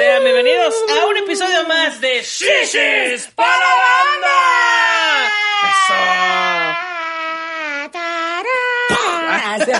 Sean bienvenidos a un episodio más de Shishis para la banda. Eso.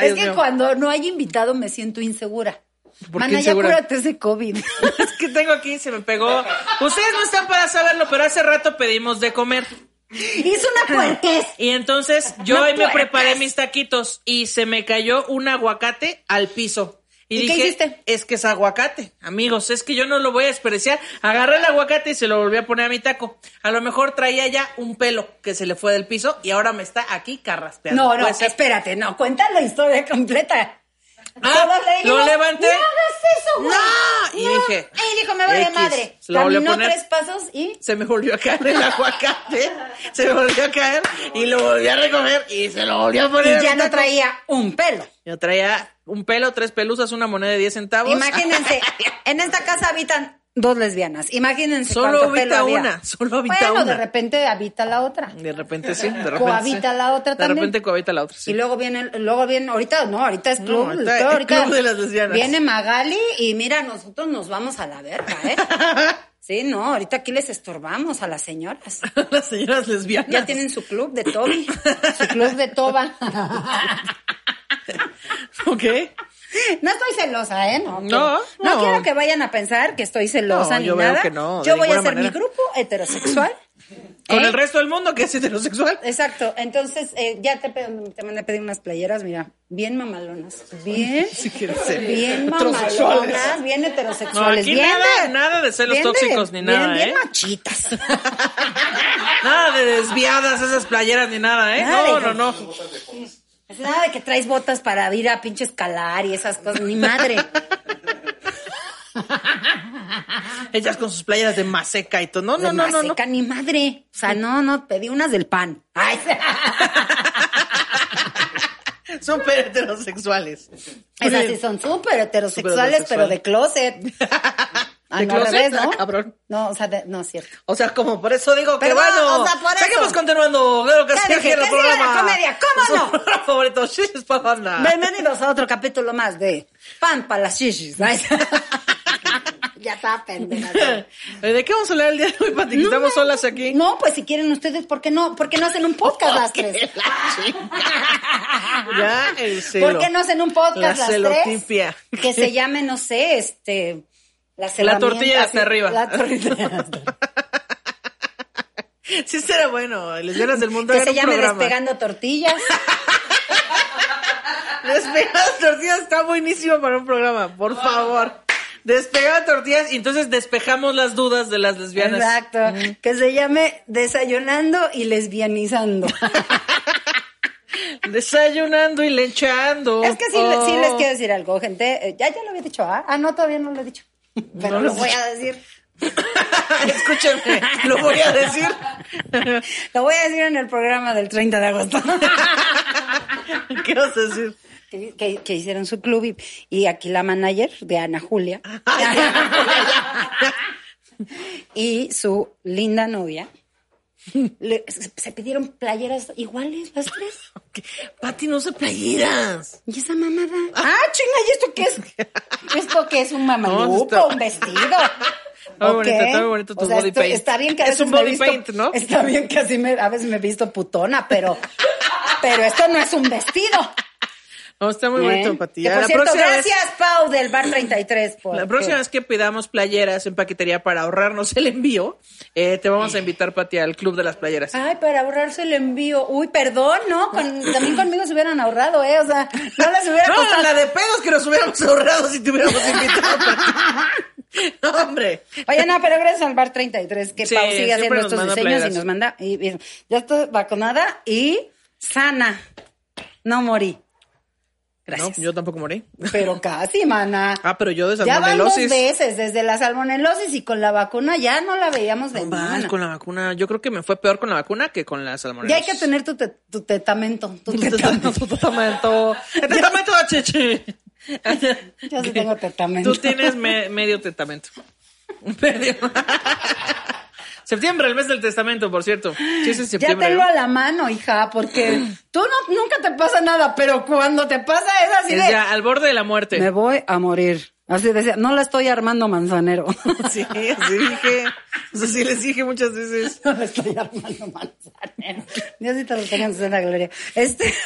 Es que cuando no hay invitado me siento insegura. ¿Por qué Mana, ya cúrate ese COVID. Es que tengo aquí, se me pegó. Ustedes no están para saberlo, pero hace rato pedimos de comer. Hizo una puerquez. Y entonces yo No hoy me preparé mis taquitos y se me cayó un aguacate al piso. Y, ¿Y qué dije, hiciste? es que es aguacate, amigos, es que yo no lo voy a desperdiciar. Agarré el aguacate y se lo volví a poner a mi taco. A lo mejor traía ya un pelo que se le fue del piso y ahora me está aquí carraspeando. No, no, Puede ser. espérate, no, cuenta la historia completa. Ah, lo levanté. No hagas eso, güey. No, y dije, Y dijo, me vale X, madre. lo Caminó poner. tres pasos y... Se me volvió a caer el aguacate, se me volvió a caer y lo volví a recoger y se lo volvió a poner. Y ya no taco. traía un pelo. Yo traía un pelo, tres pelusas, una moneda de 10 centavos. Imagínense, en esta casa habitan dos lesbianas. Imagínense Solo habita una, solo habita bueno, una. de repente habita la otra. De repente sí, de repente Cohabita sí. la otra De también. repente cohabita la otra, sí. Y luego viene, luego viene, ahorita, no, ahorita es club, No, el ahorita club, el ahorita club de las lesbianas. Viene Magali y mira, nosotros nos vamos a la verga, ¿eh? Sí, no, ahorita aquí les estorbamos a las señoras. Las señoras lesbianas. Ya tienen su club de Toby, su club de Toba. Ok. No estoy celosa, ¿eh? No, No, quiero- no. no. quiero que vayan a pensar que estoy celosa No, ni yo veo nada. que no, de yo voy a hacer manera. mi grupo heterosexual. Con ¿eh? el resto del mundo que es heterosexual. Exacto, entonces eh, ya te, te mandé a pedir unas playeras, mira, bien mamalonas, bien, Si quieres ser bien mamalonas, bien heterosexuales, No, aquí bien nada- de- nada de celos bien tóxicos ni nada, bien, bien ¿eh? machitas. Nada de desviadas esas playeras ni nada, ¿eh? Nada No, de- no, no. Es nada de que traes botas para ir a pinche escalar y esas cosas, ni madre. Ellas con sus playeras de maseca y todo. No, no, no, no, no. maseca, ni madre. O sea, no, no, pedí unas del pan. Ay, Súper heterosexuales. esas sí son súper heterosexuales, pero de closet. Ah, ¿De no, closet? revés, ¿no? Ah, cabrón. No, o sea, de- no es cierto. O sea, como por eso digo que Perdón, bueno. o sea, por eso. Seguimos continuando. Claro que sí, aquí en el que programa. la comedia, ¿cómo no? favorito, Shishis pa' banda. Bienvenidos a otro capítulo más de Pan para las shishis. Ya está, pendeja. ¿De qué vamos a hablar el día de hoy, Pati? Que estamos solas aquí. No, pues si quieren ustedes, ¿por qué no? ¿Por qué no hacen un podcast las tres? Ya, el celo. ¿Por qué no hacen un podcast La las celotipia. tres? Que se llame, no sé, este... Las La tortilla hasta arriba. La tortilla hasta arriba. Sí, será bueno. Lesbianas del mundo Que se llame programa. Despegando Tortillas. Despegando tortillas está buenísimo para un programa, por favor. Despegando tortillas y entonces despejamos las dudas de las lesbianas. Exacto. Que se llame Desayunando y Lesbianizando. Desayunando y lechando. Es que sí, Oh. sí les quiero decir algo, gente. Eh, Ya, ya lo había dicho, ¿ah? Ah, no, todavía no lo he dicho. Pero No lo voy a decir. Escúchenme, lo voy a decir. Lo voy a decir en el programa del 30 de agosto. ¿Qué vas a decir? que, que- que hicieron su club y, y aquí la manager de Ana Julia y su linda novia le- se, se pidieron playeras iguales las tres. Pati, no se playeras. ¿Y esa mamada? Ah, chinga, ¿y esto qué es? ¿Esto qué es? ¿Un No, está- ¿Un vestido? Muy ¿O bonito, está muy bonito tu O sea, body esto- paint. Está bien que a Es veces un me he body visto- paint, ¿no? Está bien que así me, a veces me he visto putona, pero, pero esto no es un vestido. No, está muy bonito, Pati. Por la cierto, próxima vez- gracias, Pau, del Bar 33. Por, La próxima vez que pidamos playeras en paquetería para ahorrarnos el envío, eh, te vamos a invitar, Pati, al Club de las Playeras. Ay, para ahorrarse el envío. Uy, perdón, ¿no? Con- también conmigo se hubieran ahorrado, ¿eh? O sea, no les hubiera No, costado. la de pedos que nos hubiéramos ahorrado si te hubiéramos invitado. Pati. No, hombre. Oye, no, pero gracias al Bar 33, que Sí, Pau sigue haciendo estos diseños playeras. y nos manda. Y, y ya estoy vacunada y sana. No morí. Gracias. No, yo tampoco morí. Pero casi, mana. Ah, pero yo de Ya van dos salmonelosis. veces, desde la salmonelosis y con la vacuna ya no la veíamos No venir. más, mana. con la vacuna. Yo creo que me fue peor con la vacuna que con la Ya salmonelosis. hay que tener tu, te- tu tetamento. Tu tetamento. tetamento. Tu tetamento. El tetamento, chichi. Yo sí tengo tetamento. Tú tienes me- medio testamento. Medio. Septiembre, el mes del testamento, por cierto. Sí, es en Ya septiembre. tengo ¿no? a la mano, hija, porque tú no, nunca te pasa nada, pero cuando te pasa es así Es de... ya al borde de la muerte. Me voy a morir. Así decía, no la estoy armando manzanero. Sí, sí dije. O sea, sí les dije muchas veces. no la estoy armando manzanero. Diosito lo tenga en santa gloria. Este...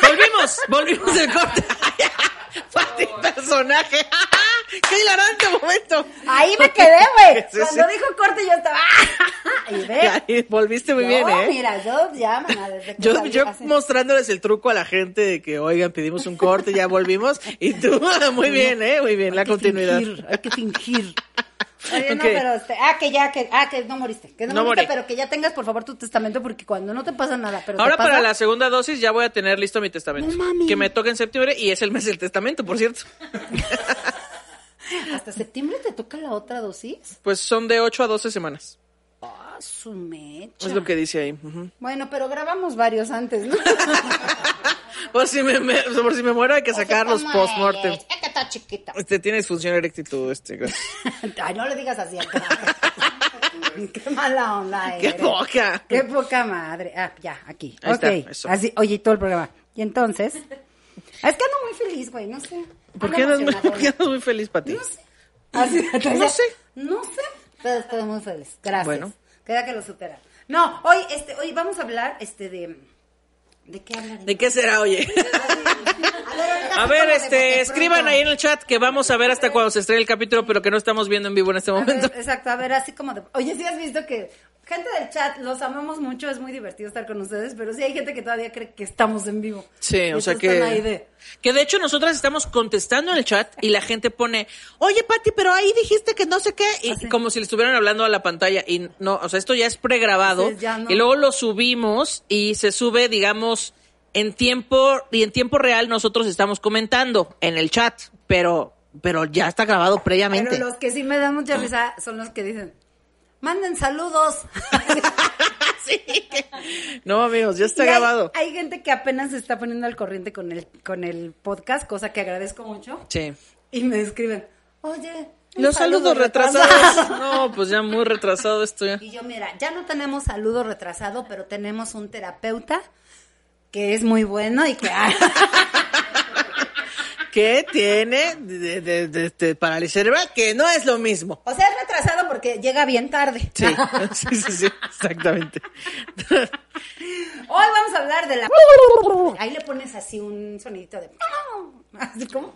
Volvimos, volvimos del corte. Fati, personaje. ¡Qué hilarante momento! Ahí me quedé, güey. Sí, Cuando sí. dijo corte yo estaba... y ve. Volviste muy bien, No, ¿eh? mira, yo ya, mana, desde que Yo, yo así. mostrándoles el truco a la gente de que, oigan, pedimos un corte, ya volvimos. Y tú, muy bien, ¿eh? Muy bien, la Hay continuidad. fingir, hay que fingir. Oye, no, Ok. pero este, ah, que ya, que, ah, que no moriste, que no, No moriste, morí. pero que ya tengas por favor tu testamento porque cuando no te pasa nada, pero te Ahora pasa, para la segunda dosis ya voy a tener listo mi testamento. No mami. Que me toca en septiembre y es el mes del testamento, por cierto. Hasta septiembre te toca la otra dosis. Pues son de 8 a 12 semanas. Ah, su mecha. Es lo que dice ahí. Bueno, pero grabamos varios antes, ¿no? Por si me, me- por si me muero hay que sacar los ¿Cómo post-mortem. es? Es que está chiquita. Este tiene disfunción eréctil tú, este. Ay, no le digas así a Qué mala onda ¡Qué poca! Qué poca madre. Ah, ya, aquí. Ahí ok. está, eso. Así, oye, todo el programa. Y entonces. Es que ando muy feliz, güey, no sé. ¿Por qué andas muy, por qué andas muy feliz, Pati? No sé. Así, No sé. No sé, pero estoy muy feliz. Gracias. Bueno. Queda que lo supera. No, hoy, este, hoy vamos a hablar, este, de... ¿De qué hablaremos? ¿De qué será, oye? A ver, este, escriban ahí en el chat que vamos a ver hasta cuando se estrene el capítulo, pero que no estamos viendo en vivo en este A ver, momento. exacto, a ver, así como de... Oye, sí has visto que... Gente del chat, los amamos mucho, es muy divertido estar con ustedes, pero sí hay gente que todavía cree que estamos en vivo. Sí, Y o sea entonces que... de- Que de hecho nosotras estamos contestando en el chat y la gente pone, oye Pati, pero ahí dijiste que no sé qué, y Así. como si le estuvieran hablando a la pantalla y no, o sea, esto ya es pregrabado Sí, ya no. y luego lo subimos y se sube, digamos, en tiempo y en tiempo real nosotros estamos comentando en el chat, pero pero ya está grabado previamente. Pero los que sí me dan mucha risa son los que dicen, manden saludos. Sí. No, amigos, ya está Y grabado. Hay, gente que apenas se está poniendo al corriente con el, con el podcast, cosa que agradezco mucho. Sí. Y me escriben, oye, Los saludo saludos retrasados. No, pues ya muy retrasado esto ya. Y yo, mira, ya no tenemos saludo retrasado, pero tenemos un terapeuta que es muy bueno y que... ¿Qué tiene de, de, de- de parálisis cerebral? Que no es lo mismo. o sea, es retrasado porque llega bien tarde. Sí, sí, sí, sí, exactamente. Hoy vamos a hablar de la... Ahí le pones así un sonidito de... Así como...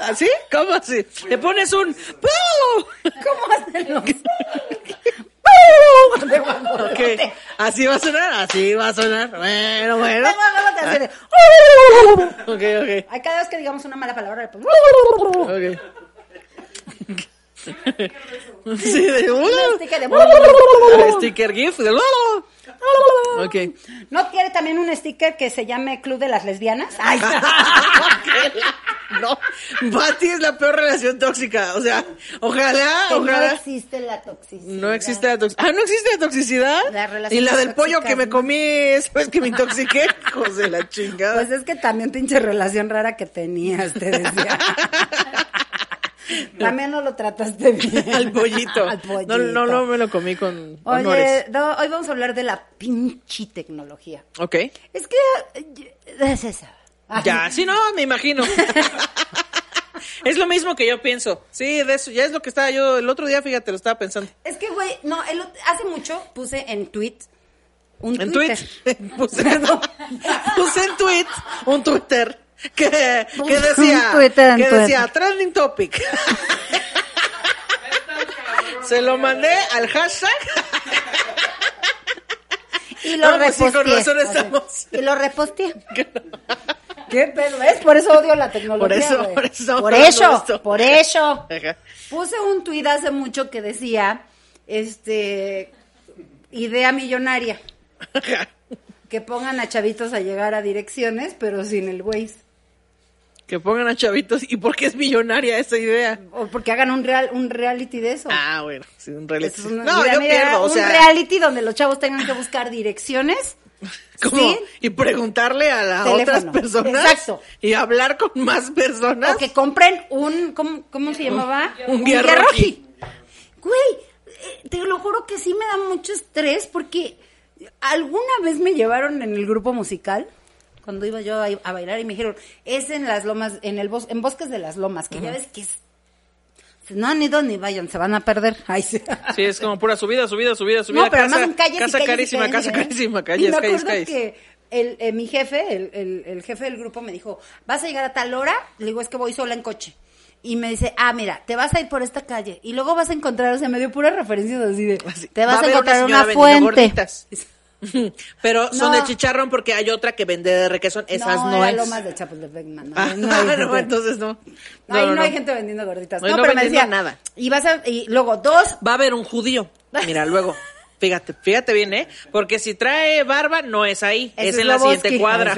¿Así? ¿Cómo así? Le pones un... ¿Cómo hacen los... de guajolote? Ok, así va a sonar, así va a sonar. Bueno, bueno. De- Ok, Ay, cada vez que digamos una mala palabra, le pongo... ok, ok. Sí, de... Un sticker de- Sticker GIF de... Ok. ¿No quiere también un sticker que se llame Club de las Lesbianas? Ay, No, Pati es la peor relación tóxica. O sea, ojalá, que no existe la toxicidad. No existe la toxicidad. Ah, no existe la toxicidad. Relaciones y la del pollo que me comí, ¿sabes que me intoxiqué? De la chingada. Pues es que también pinche relación rara que tenías, te decía. También no lo trataste bien. Al pollito. Al pollito. No, no, no me lo comí con Oye, honores. no, hoy vamos a hablar de la pinche tecnología. Ok. Es que es eso. Ay, Ya, sí, no, me imagino. es lo mismo que yo pienso. Sí, de eso, ya es lo que estaba yo el otro día, fíjate, lo estaba pensando. Es que, güey, no, el hace mucho puse en tweet un En Twitter. tweet, puse, puse en tweet un Twitter que, que decía, que decía trending topic. Se lo mandé al hashtag. Y lo No, pues sí, con reposteé. razón Así. estamos. Y lo reposteé. ¿Qué pedo? ¿Ves? Por eso odio la tecnología. Por eso, por eso Por eso, por eso. Puse un tuit hace mucho que decía, este, idea millonaria. que pongan a chavitos a llegar a direcciones, pero sin el Waze. Que pongan a chavitos. ¿Y por qué es millonaria esa idea? O porque hagan un real un reality de eso. Ah, bueno, sí, un reality. Es un- no, mira, yo mira, pierdo, o un sea, reality donde los chavos tengan que buscar direcciones. como- ¿sí? y preguntarle a las otras personas Exacto. y hablar con más personas. O que compren un, ¿cómo, cómo se llamaba? Un guía roji. Güey, eh, te lo juro que sí me da mucho estrés porque alguna vez me llevaron en el grupo musical cuando iba yo a, a bailar y me dijeron, es en las lomas, en el bos, en Bosques de las Lomas, que ya ves que es... No han ido ni vayan, se van a perder. Ay, sí. Sí, es como pura subida, subida, subida, subida. No, pero casa, además son calles y casa y carísima, calles y casa calles. carísima, Y calles, me calles, acuerdo calles. que el, eh, mi jefe, el, el- el jefe del grupo me dijo, ¿vas a llegar a tal hora? Le digo, es que voy sola en coche. Y me dice, ah, mira, te vas a ir por esta calle y luego vas a encontrar, o sea, me dio puras referencias así de, te va vas a, encontrar una, vendiendo fuente. Pero son No. de chicharrón porque hay otra que vende de requesón. Esas no, era es. Lomas de Chapultepec, man, no, Ah, no hay no, entonces no. Ahí no, hay gente vendiendo gorditas. No, No, no pero me vendiendo decía, nada. y vas a, y luego dos, Va a haber un judío. Mira, luego. Fíjate, fíjate bien, ¿eh? Porque si trae barba, no es ahí. Ese es en la Slobodsky. siguiente cuadra.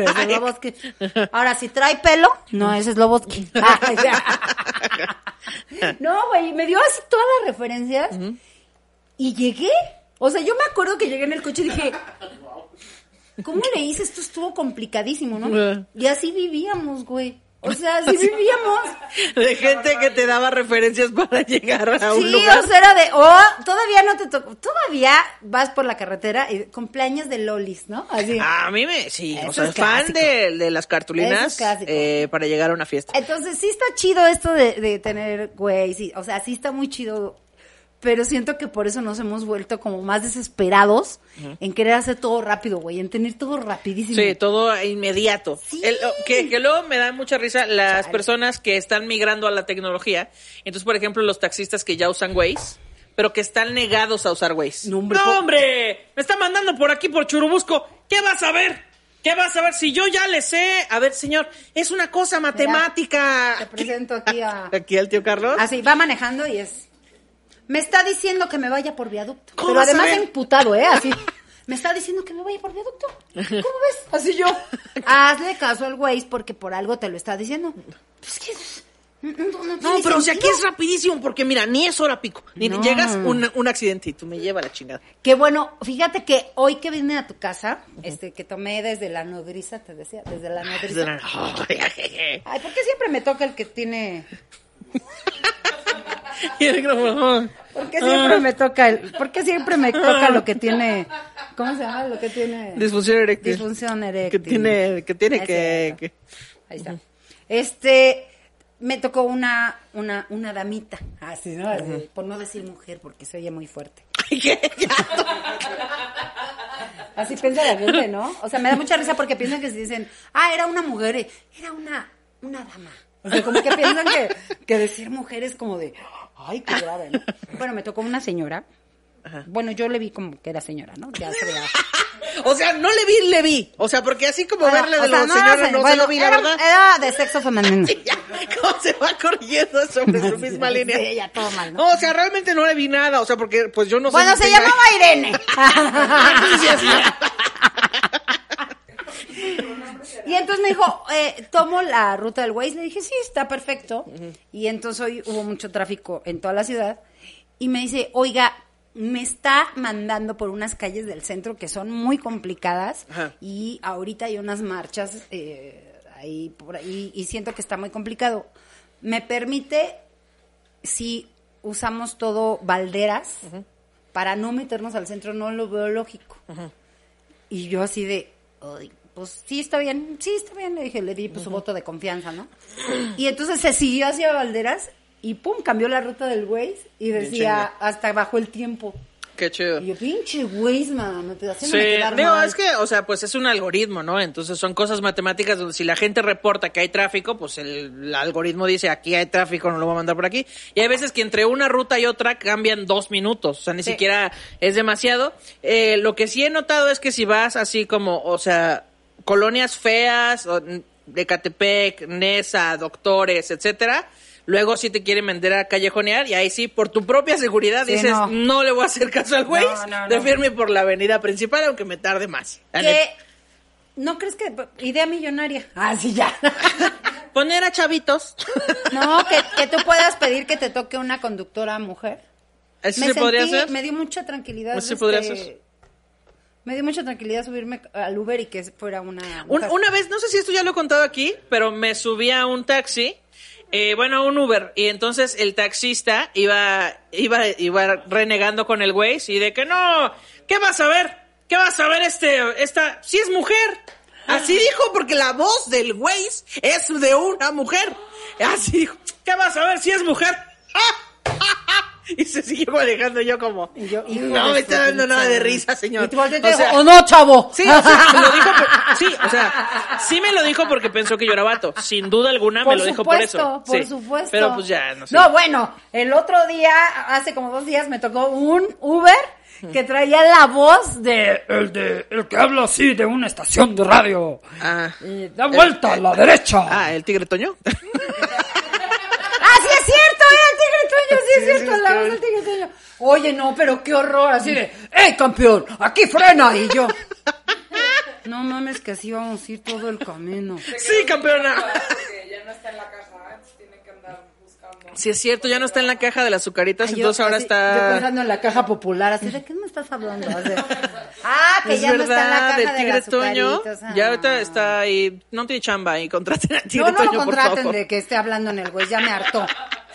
Es. Ahora, si trae pelo, no, ese es Slobodsky. no, güey, me dio así todas las referencias y llegué. O sea, yo me acuerdo que llegué en el coche y dije, ¿cómo le hice? Esto estuvo complicadísimo, ¿no? Y así vivíamos, güey. O sea, así vivíamos. De gente que te daba referencias para llegar a un Sí, lugar. o sea, era de, oh, todavía no te tocó, todavía vas por la carretera y cumpleaños de lolis, ¿no? Así. A mí me, sí, Eso o sea, fan de, de las cartulinas es eh, para llegar a una fiesta. Entonces sí está chido esto de, de tener, güey, sí, o sea, sí está muy chido, pero siento que por eso nos hemos vuelto como más desesperados en querer hacer todo rápido, güey, en tener todo rapidísimo. Sí, todo inmediato. Sí. El- o- que, que luego me da mucha risa las personas que están migrando a la tecnología. Entonces, por ejemplo, los taxistas que ya usan Waze, pero que están negados a usar Waze. No, hombre! Me está mandando por aquí, por Churubusco. ¿Qué vas a ver? ¿Qué vas a ver? Si yo ya le sé. A ver, señor, es una cosa matemática. Te presento aquí a... Aquí al tío Carlos. Así, va manejando y es... Me está diciendo que me vaya por viaducto. ¿Cómo Pero además emputado, ¿eh? Así. Me está diciendo que me vaya por viaducto. ¿Cómo ves? Así yo. Hazle caso al Waze porque por algo te lo está diciendo. Pues que... No, no, no No, tiene pero o sea, aquí sentido. es rapidísimo porque mira, ni es hora pico. Ni No. llegas un, un accidente y tú me lleva la chingada. Que bueno, fíjate que hoy que vine a tu casa, este, que tomé desde la nodriza, te decía, desde la nodriza. Ay, ¿por qué siempre me toca el que tiene... Y el micrófono. ¿Por qué siempre me toca el... ¿Por qué siempre me toca lo que tiene... ¿Cómo se llama? Lo que tiene... Disfunción eréctil. Disfunción eréctil. Que tiene, que tiene que, Ahí está. Este, me tocó una, una, una damita. Así, ¿no? Así, Por no decir mujer, porque se oye muy fuerte. Así piensa la gente, ¿no? O sea, me da mucha risa porque piensan que si dicen, ah, era una mujer, era una, una dama. O sea, como que piensan que, que decir mujer es como de, ay, qué grave, ¿no? Bueno, me tocó una señora. Bueno, yo le vi como que era señora, ¿no? Ya se. O sea, no le vi, le vi. O sea, como así como Bueno, verle de los no, señores no se bueno, lo vi, la era, verdad. Era de sexo femenino. Ya, ¿Cómo se va corriendo sobre su misma Sí, línea? sí, ya todo mal, ¿no? No, o sea, realmente no le vi nada. O sea, porque pues yo no sé. Bueno, se llamaba Irene. Sí, sí, sí. Y entonces me dijo, eh, tomo la ruta del Waze. Le dije, sí, está perfecto. Y entonces hoy hubo mucho tráfico en toda la ciudad. Y me dice, oiga, me está mandando por unas calles del centro que son muy complicadas. Ajá. Y ahorita hay unas marchas eh, ahí por ahí. Y siento que está muy complicado. ¿Me permite si usamos todo balderas para no meternos al centro? No lo veo lógico. Y yo así de, "Ay, pues sí está bien, sí está bien, le dije, le di pues, su voto de confianza, ¿no? Y entonces se siguió hacia Valderas y pum, cambió la ruta del Waze y decía, hasta bajó el tiempo. Qué chido. Y yo, pinche Waze, man, te Sí, quedar digo, mal". es que, o sea, pues es un algoritmo, ¿no? Entonces son cosas matemáticas donde si la gente reporta que hay tráfico, pues el, el algoritmo dice aquí hay tráfico, no lo voy a mandar por aquí. Y hay veces que entre una ruta y otra cambian dos minutos, o sea, ni Sí. siquiera es demasiado. Eh, lo que sí he notado es que si vas así como, o sea, colonias feas, de Catepec, Nesa, Doctores, etcétera, luego sí te quieren vender a callejonear y ahí sí, por tu propia seguridad, Sí, dices, no. no. le voy a hacer caso al güey, No, no, por la avenida principal aunque me tarde más. Neta. ¿No crees que idea millonaria? Ah, sí, ya. Poner a chavitos. No, que, que tú puedas pedir que te toque una conductora mujer. ¿Eso me se podría sentí- hacer? Me dio mucha tranquilidad. ¿Eso se podría este, hacer? Me dio mucha tranquilidad subirme al Uber y que fuera una Un- una vez, no sé si esto ya lo he contado aquí, pero me subí a un taxi, eh, bueno, a un Uber, y entonces el taxista iba, iba, iba renegando con el güey, y de que no, ¿qué vas a ver? ¿Qué vas a ver este, esta, si es mujer? Así dijo, porque la voz del güey es de una mujer. Así dijo, ¿qué vas a ver si es mujer? Y se siguió manejando yo como, Y yo, no me está dando nada de risa, señor. Y O sea, "Oh, no, chavo! Sí, o sea, me lo dijo por- sí, o sea, sí me lo dijo porque pensó que yo era vato. Sin duda alguna me lo dijo por eso. por Sí. supuesto. Pero pues ya, no sé. No, bueno, el otro día, hace como dos días, me tocó un Uber que traía la voz de... El de el que habla así de una estación de radio. Ah, Y da vuelta a la derecha. ah, el tigre Toño. ¡Ah, sí es cierto! ¡Era el tigre Toño! ¡Sí es cierto! La voz del tigre Toño. Oye, no, pero qué horror. Así de, ¡eh, campeón! ¡Aquí frena! Y yo... No mames, que así vamos a ir todo el camino. sí, campeona. Sí, es cierto, ya no está en la caja de las azucaritas, Ay, yo entonces ahora así- está. Yo pensando en la caja popular, así de qué me estás hablando. Así, ah, que es ya no verdad, está en la caja del de tigre las Toño. azucaritas. Ya Ah. ahorita está ahí. No tiene chamba ahí. Contraten a tigre No, no Toño, lo por contraten favor. de que esté hablando en el güey, ya me hartó.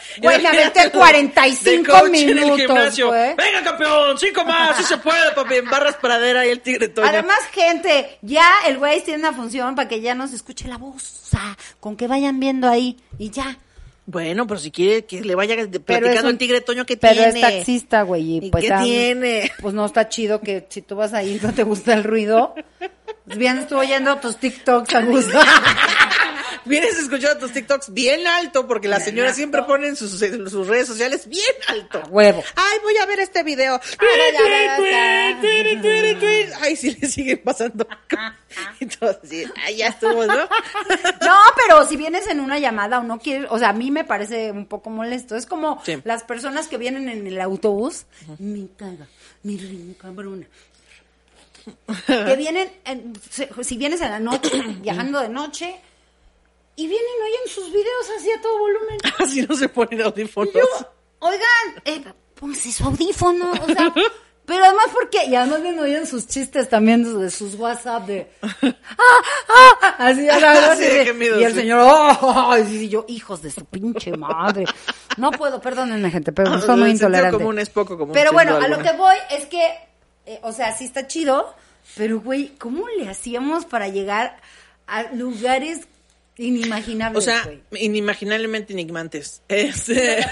Güey, Imagínate, aventé 45 de coach en el minutos, gimnasio. Venga, campeón, cinco más, sí se puede, papi. En barras pradera y el tigre Toño. Además, gente, ya el güey tiene una función para que ya no se escuche la voz. O sea, con que vayan viendo ahí y ya. Bueno, pero si quiere que le vaya Pero platicando el tigre Toño que pero tiene. es taxista, güey. Y ¿Y pues, qué tiene? Pues no está chido que si tú vas ahí y no te gusta el ruido. Pues bien, estuve oyendo tus TikToks a gusto. Vienes escuchando tus TikToks bien alto, porque las señoras siempre ponen sus, en sus redes sociales bien alto. Huevo. Ay, voy a ver este video. Ay, sí le siguen pasando. Así, ay, ya estuvo, ¿no? No, pero si vienes en una llamada o no quieres, o sea, a mí me parece un poco molesto. Es como Sí. las personas que vienen en el autobús, me caga, mi ring cabrona. Que vienen, en- si vienes en la noche, viajando de noche, y vienen y oyen sus videos así a todo volumen. Así no se ponen audífonos. Y yo, oigan, eh, su audífono, o sea, pero además porque, y además vienen oyen sus chistes también de sus WhatsApp de, ah, ah, así, de gemidos, y el sí. señor, oh, y yo, hijos de su pinche madre. No puedo, perdónenme gente, pero Ah, son muy común es poco común, Pero bueno, a lo que voy es que, eh, o sea, sí está chido, pero güey, ¿cómo le hacíamos para llegar a lugares inimaginables, O sea, inimaginablemente enigmantes. Este,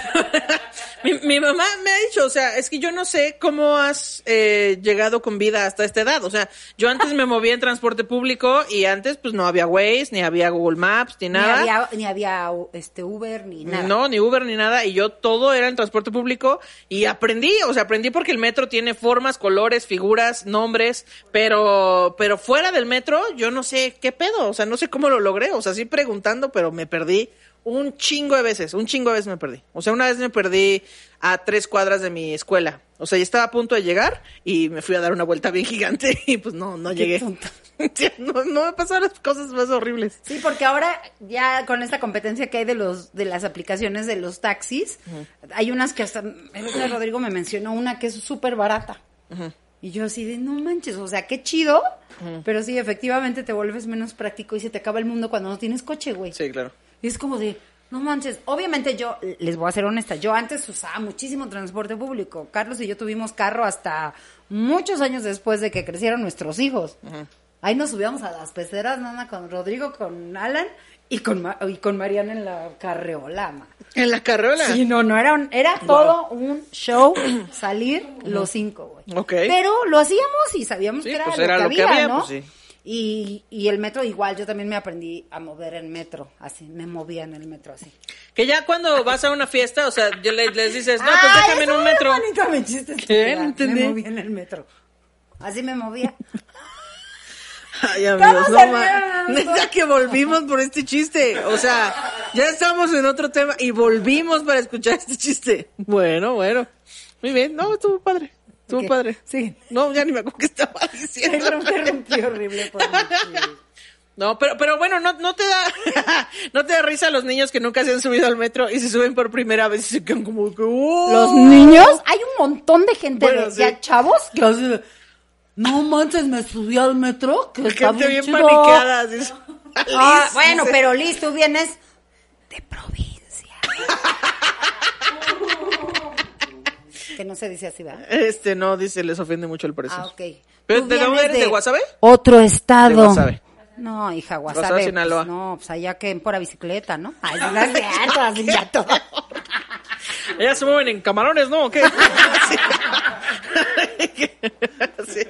mi, mi mamá me ha dicho, o sea, es que yo no sé cómo has eh, llegado con vida hasta esta edad. O sea, yo antes me movía en transporte público y antes pues no había Waze, ni había Google Maps, ni nada. Ni había, ni había este Uber ni nada. No, ni Uber ni nada, y yo todo era en transporte público y aprendí, o sea, aprendí porque el metro tiene formas, colores, figuras, nombres, pero pero fuera del metro yo no sé qué pedo, o sea, no sé cómo lo logré, o sea, sí preguntando, pero me perdí un chingo de veces, un chingo de veces me perdí. O sea, una vez me perdí a tres cuadras de mi escuela. O sea, ya estaba a punto de llegar y me fui a dar una vuelta bien gigante y pues no, no llegué. no, no me pasaron las cosas más horribles. Sí, porque ahora ya con esta competencia que hay de los de las aplicaciones de los taxis, hay unas que hasta el otro Rodrigo me mencionó una que es súper barata. Y yo así de, no manches, o sea, qué chido, pero sí, efectivamente te vuelves menos práctico y se te acaba el mundo cuando no tienes coche, güey. Sí, claro. Y es como de, no manches, obviamente yo, les voy a ser honesta, yo antes usaba muchísimo transporte público. Carlos y yo tuvimos carro hasta muchos años después de que crecieron nuestros hijos. Ahí nos subíamos a las peceras, nada, con Rodrigo, con Alan y con, Ma- y con Mariana en la carreola, ma. En la carreola. Sí, no, no, era, un- era todo un show salir los cinco, güey. Ok. Pero lo hacíamos y sabíamos Sí, que era, pues lo, era que lo que había, había, ¿no? pues sí. Y, y el metro igual, yo también me aprendí a mover en metro, así, me movía en el metro así. Que ya cuando vas a una fiesta, o sea, yo le- les dices, no, pues Ay, déjame en un metro. bonito, mi chiste ¿Qué? No entendí. Me movía en el metro. Así me movía. Ay, amigos, ¿Cómo no? Neta que volvimos por este chiste. O sea, ya estamos en otro tema y volvimos para escuchar este chiste. Bueno, bueno. Muy bien. No, estuvo padre. Estuvo Ok, padre. sí. No, ya ni me acuerdo qué estaba diciendo. Rompí horrible por. No, pero, pero bueno, no, no te da, no te da risa a los niños que nunca se han subido al metro y se suben por primera vez y se quedan como que, ¡oh! Los niños, hay un montón de gente, Bueno, de, sí. ya chavos, que de, no manches, me subí al metro, que está Gente bien, chido". paniqueada. Ah, bueno, dice. pero Liz, tú vienes de provincia. que no se dice así, ¿verdad? Este, no, dice, les ofende mucho el precio. Ah, ok. ¿Pero de dónde eres? ¿De Guasave? Otro estado. De Guasave. No, hija, Guasave, Guasave. Sinaloa. pues, no, pues allá que por la bicicleta, ¿no? Ay, no es cierto, así ya todo. Ellas se mueven en camarones, ¿no? ¿O qué? Sí. Sí.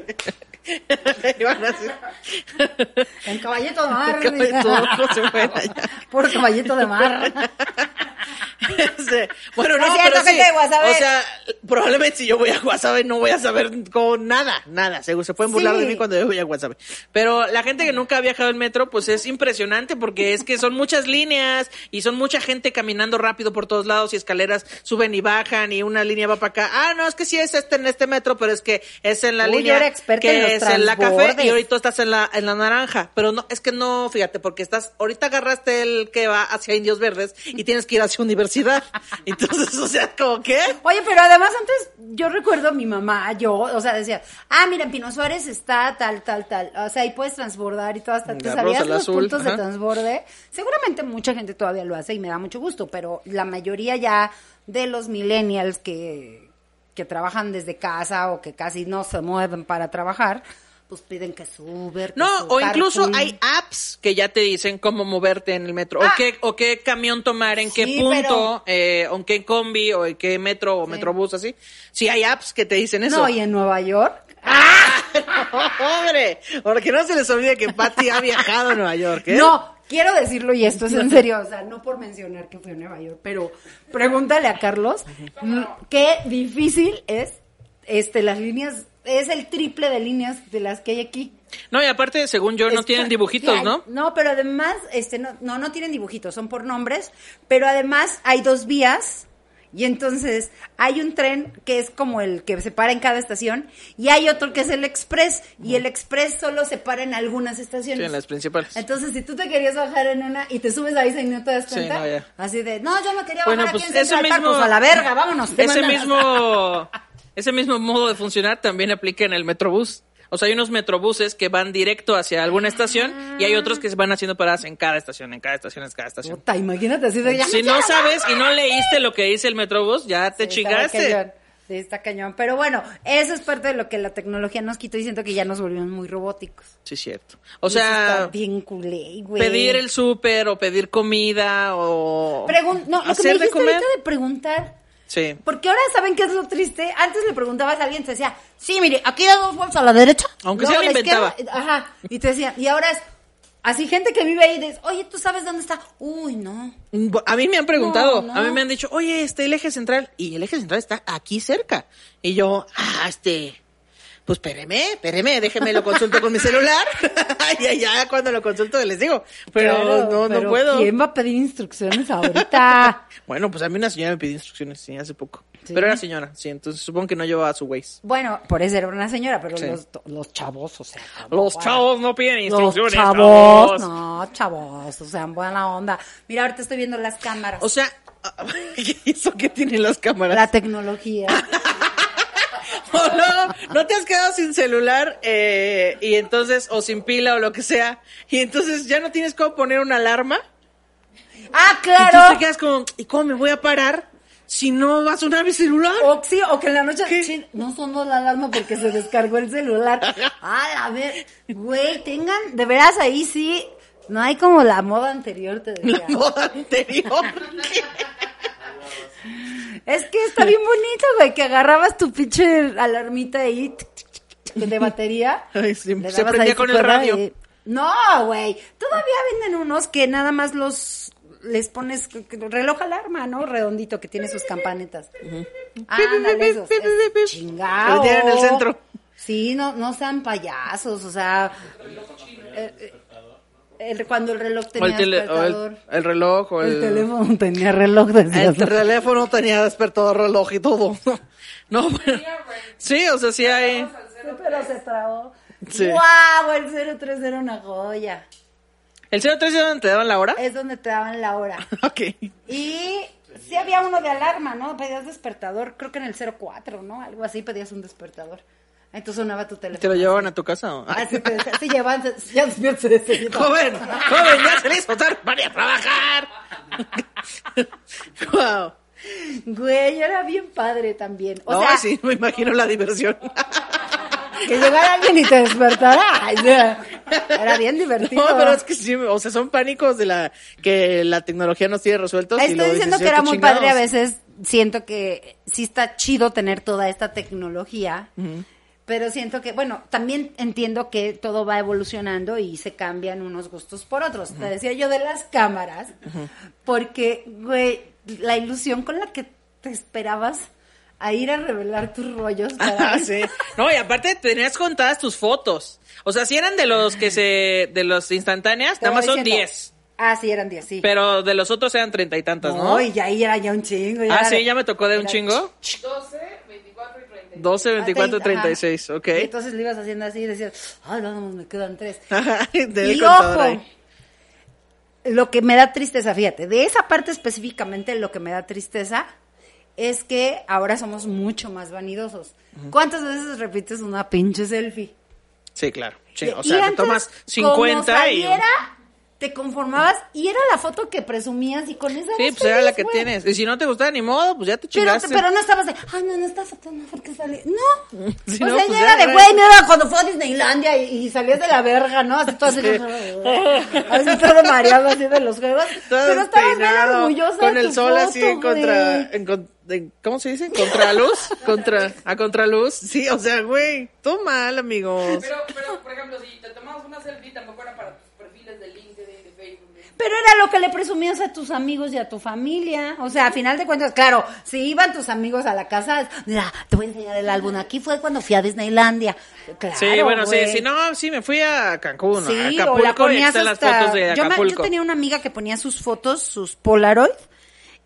En caballito de mar. Caballito. Puro caballito de mar. Bueno, No no, pero sí. O sea, probablemente si yo voy a Guasave no voy a saber con nada, nada. Se, se pueden burlar Sí. de mí cuando yo voy a Guasave. Pero la gente que nunca ha viajado en metro, pues es impresionante porque es que son muchas líneas y son mucha gente caminando rápido por todos lados y escaleras suben y bajan y una línea va para acá. Ah, no, es que sí es este en este metro, pero es que es en la Uy, yo línea era experta que en los es en la café y ahorita estás en la en la naranja, pero no es que no, fíjate, porque estás ahorita agarraste el que va hacia Indios Verdes y tienes que ir hacia universidad. Entonces, o sea, como que Oye, pero además antes yo recuerdo a mi mamá, yo, o sea, decía, ah, mira, en Pino Suárez está tal, tal, tal. O sea, ahí puedes transbordar y todo hasta te sabías los azul, puntos de transborde. Seguramente mucha gente todavía lo hace y me da mucho gusto, pero la mayoría ya de los millennials que, que trabajan desde casa o que casi no se mueven para trabajar, pues piden que su Uber. que No, su o incluso carpool. hay apps que ya te dicen cómo moverte en el metro, Ah. o qué, o qué camión tomar, en qué Sí, punto, eh, o en qué combi, o en qué metro o metrobús, así. Sí, hay apps que te dicen eso. No, y en Nueva York. ¡Hombre! Porque no se les olvide que Patty ha viajado a Nueva York, ¿eh? No, quiero decirlo y esto es en serio, o sea, no por mencionar que fui a Nueva York, pero pregúntale a Carlos qué difícil es este las líneas, es el triple de líneas de las que hay aquí. No, y aparte, según yo, no Es- tienen dibujitos, hay- ¿no? No, pero además, este, no, no, no tienen dibujitos, son por nombres, pero además hay dos vías. Y entonces hay un tren que es como el que se para en cada estación y hay otro que es el express y el express solo se para en algunas estaciones. Sí, en las principales. Entonces, si tú te querías bajar en una y te subes ahí y no te das Sí, cuenta, no, ya. así de, no, yo me quería Bueno, bajar pues aquí en ese mismo... pues a la verga, vámonos. Ese mismo... Ese mismo modo de funcionar también aplica en el Metrobús. O sea, hay unos metrobuses que van directo hacia alguna estación y hay otros que se van haciendo paradas en cada estación, en cada estación, en cada estación. Puta, imagínate así de, ya Si no sabes y no leíste lo que dice el Metrobús, ya te Sí, está chingaste. cañón. Sí, está cañón. Pero bueno, eso es parte de lo que la tecnología nos quitó y siento que ya nos volvimos muy robóticos. Sí, cierto. O Y eso está sea, bien culé, güey. pedir el súper o pedir comida o Pregun- no, lo que me hacer de dijiste comer. ahorita de preguntar. Sí. Porque ahora saben qué es lo triste. Antes le preguntabas a alguien, te decía, sí, mire, aquí hay dos bolsas a la derecha. Aunque luego sea lo inventaba. izquierda, Ajá. Y te decía, y ahora es así gente que vive ahí dices, oye, ¿tú sabes dónde está? Uy, no. A mí me han preguntado, No, no. a mí me han dicho, oye, este, el eje central, y el eje central está aquí cerca. Y yo, ah, este, pues espéreme, espéreme, déjeme lo consulto con mi celular. y ya, ya, cuando lo consulto les digo, pero Claro, no, pero no puedo. ¿Quién va a pedir instrucciones ahorita? Bueno, pues a mí una señora me pidió instrucciones, sí, hace poco. ¿Sí? Pero era señora, sí, entonces supongo que no llevaba su Waze. bueno, por eso era una señora, pero Sí. los, los chavos, o sea. Los chavos no piden Los instrucciones. chavos, chavos. no, chavos, o sea, buena onda. Mira, ahorita estoy viendo las cámaras. O sea, ¿eso qué tienen las cámaras? la tecnología. O no, no te has quedado sin celular eh, y entonces, o sin pila o lo que sea, y entonces ya no tienes cómo poner una alarma. ah, Y tú te claro. quedas como, ¿y cómo me voy a parar si no va a sonar mi celular? O, sí, o que en la noche no sonó la alarma porque se descargó el celular. Ah, a ver, güey, tengan, de veras ahí sí, no hay como la moda anterior, te decía. La moda anterior. Es que está bien bonito, güey, que agarrabas tu pinche alarmita ahí de batería. Ay, sí, se prendía con el radio. y- No, güey, todavía venden unos que nada más los les pones reloj alarma, ¿no? Redondito que tiene sus campanetas. Ándale, esos, es en el centro. Sí, no, no sean payasos, o sea, eh, eh, el- cuando el reloj tenía el, tele- o despertador. el, el reloj, o el, El teléfono tenía reloj el teléfono tenía despertador, reloj y todo. No, pero- sí, o sea, sí hay. Sí, pero se trabó. Sí. ¡Guau! El 030 era una joya. ¿El 03 es donde te daban la hora? Es donde te daban la hora. Ok. Y sí había uno de alarma, ¿no? Pedías despertador, creo que en el 04, ¿no? Algo así, pedías un despertador. Entonces sonaba tu teléfono. ¿Te lo llevaban a tu casa? o? Ah, sí, te, sí, llevan, ya despiertes. Joven, joven, ya se le hizo tarde para a trabajar. wow. Güey, era bien padre también. O no, sea, sí, me imagino la diversión. que llegara alguien y te despertara. Era bien divertido. No, pero es que sí, o sea, son pánicos de la que la tecnología nos tiene resueltos. y Estoy diciendo que era "¿Qué muy padre a chingados?". veces. Siento que sí está chido tener toda esta tecnología. Pero siento que, bueno, también entiendo que todo va evolucionando y se cambian unos gustos por otros. Te decía yo de las cámaras, porque, güey, la ilusión con la que te esperabas a ir a revelar tus rollos. Ah, sí. No, y aparte tenías contadas tus fotos. O sea, si eran de los que se, de los instantáneas, nada más son diciendo. 10. Ah, sí, eran 10, sí. Pero de los otros eran treinta y tantas, ¿no? No, y ya ahí era ya un chingo. ah, era sí, ya me tocó de un chingo. 12, 24 y 30. 12, 24, Ajá. 36, ok. Y entonces le ibas haciendo así y decías, ay, no, no, me quedan tres. Y ojo, lo que me da tristeza, fíjate, de esa parte específicamente lo que me da tristeza es que ahora somos mucho más vanidosos. ¿Cuántas veces repites una pinche selfie? Sí, claro. Sí, o sea, te antes, tomas como 50 y... te conformabas y era la foto que presumías y con esa Sí, pues era la que güey. tienes. Y si no te gustaba ni modo, pues ya te Pero, chingaste. pero no estabas de, ay, no, no está foto, no, porque sale. No. Sí, o no, sea, pues ya ya era de, era- güey, mira, cuando fue a Disneylandia y, y salías de la verga, ¿no? Así todo así, así todo mareado así de los juegos. Todo pero estabas bien orgullosa Con de el tu sol así foto, en contra... en con- en- ¿Cómo se dice? ¿Contraluz? Contra, a contraluz. Sí, o sea, güey, todo mal, amigos. Pero, pero, por ejemplo, si te tomabas una selfie, tampoco era para tus perfiles de LinkedIn, de Facebook. de- Pero era lo que le presumías a tus amigos y a tu familia. O sea, a final de cuentas, claro, si iban tus amigos a la casa, mira, te voy a enseñar el álbum. Aquí fue cuando fui a Disneylandia. Claro, sí, bueno, sí, sí, no, sí, me fui a Cancún, Sí, a o la Acapulco, y aquí ponías están las hasta... fotos de yo, me- Acapulco. yo tenía una amiga que ponía sus fotos, sus Polaroid,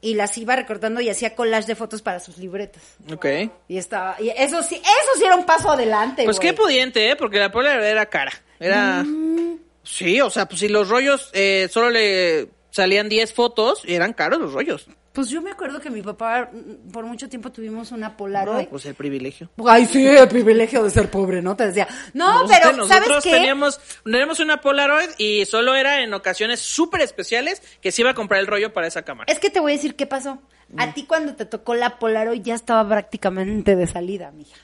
y las iba recortando y hacía collage de fotos para sus libretas. Ok. Y estaba... Y eso sí, eso sí era un paso adelante, Pues qué pudiente, ¿eh? Porque la Polaroid era cara. Era... Mm. Sí, o sea, pues si los rollos eh, solo le salían 10 fotos, eran caros los rollos. Pues yo me acuerdo que mi papá, mm, por mucho tiempo tuvimos una Polaroid. No, pues el privilegio. Ay, sí, el privilegio de ser pobre, ¿no? Te decía. No, pero, ¿sabes nosotros qué? teníamos, teníamos una Polaroid y solo era en ocasiones súper especiales que se iba a comprar el rollo para esa cámara. Es que te voy a decir qué pasó. Mm. A ti cuando te tocó la Polaroid ya estaba prácticamente de salida, mija.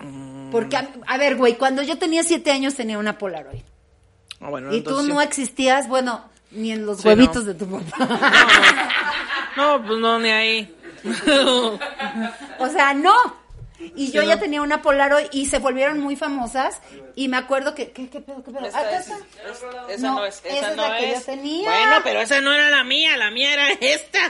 Mm. Porque, a, a ver, güey, cuando yo tenía siete años tenía una Polaroid. Ah, bueno, y tú entonces no sí. existías, bueno, ni en los Sí, huevitos no. de tu papá. No, pues no, ni ahí. o sea, no. Y yo ya no. tenía una Polaroid y se volvieron muy famosas. Y me acuerdo que. ¿Qué, qué pedo, qué pedo? Esta Acá es- está. es- esa No, no, es. esa Esa es no la que yo es. tenía. Bueno, pero esa no era la mía, la mía era esta.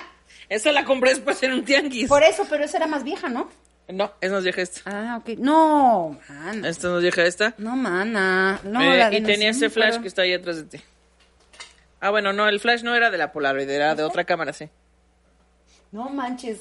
Esa la compré después en un tianguis. Por eso, pero esa era más vieja, ¿no? No, esa nos vieja esta. Ah, ok. No, man. Esta nos vieja esta. No, mana. No, Eh, la de y tenía ese flash pero- que está ahí atrás de ti. Ah, bueno, no, el flash no era de la Polaroid, era de otra cámara, sí. No manches.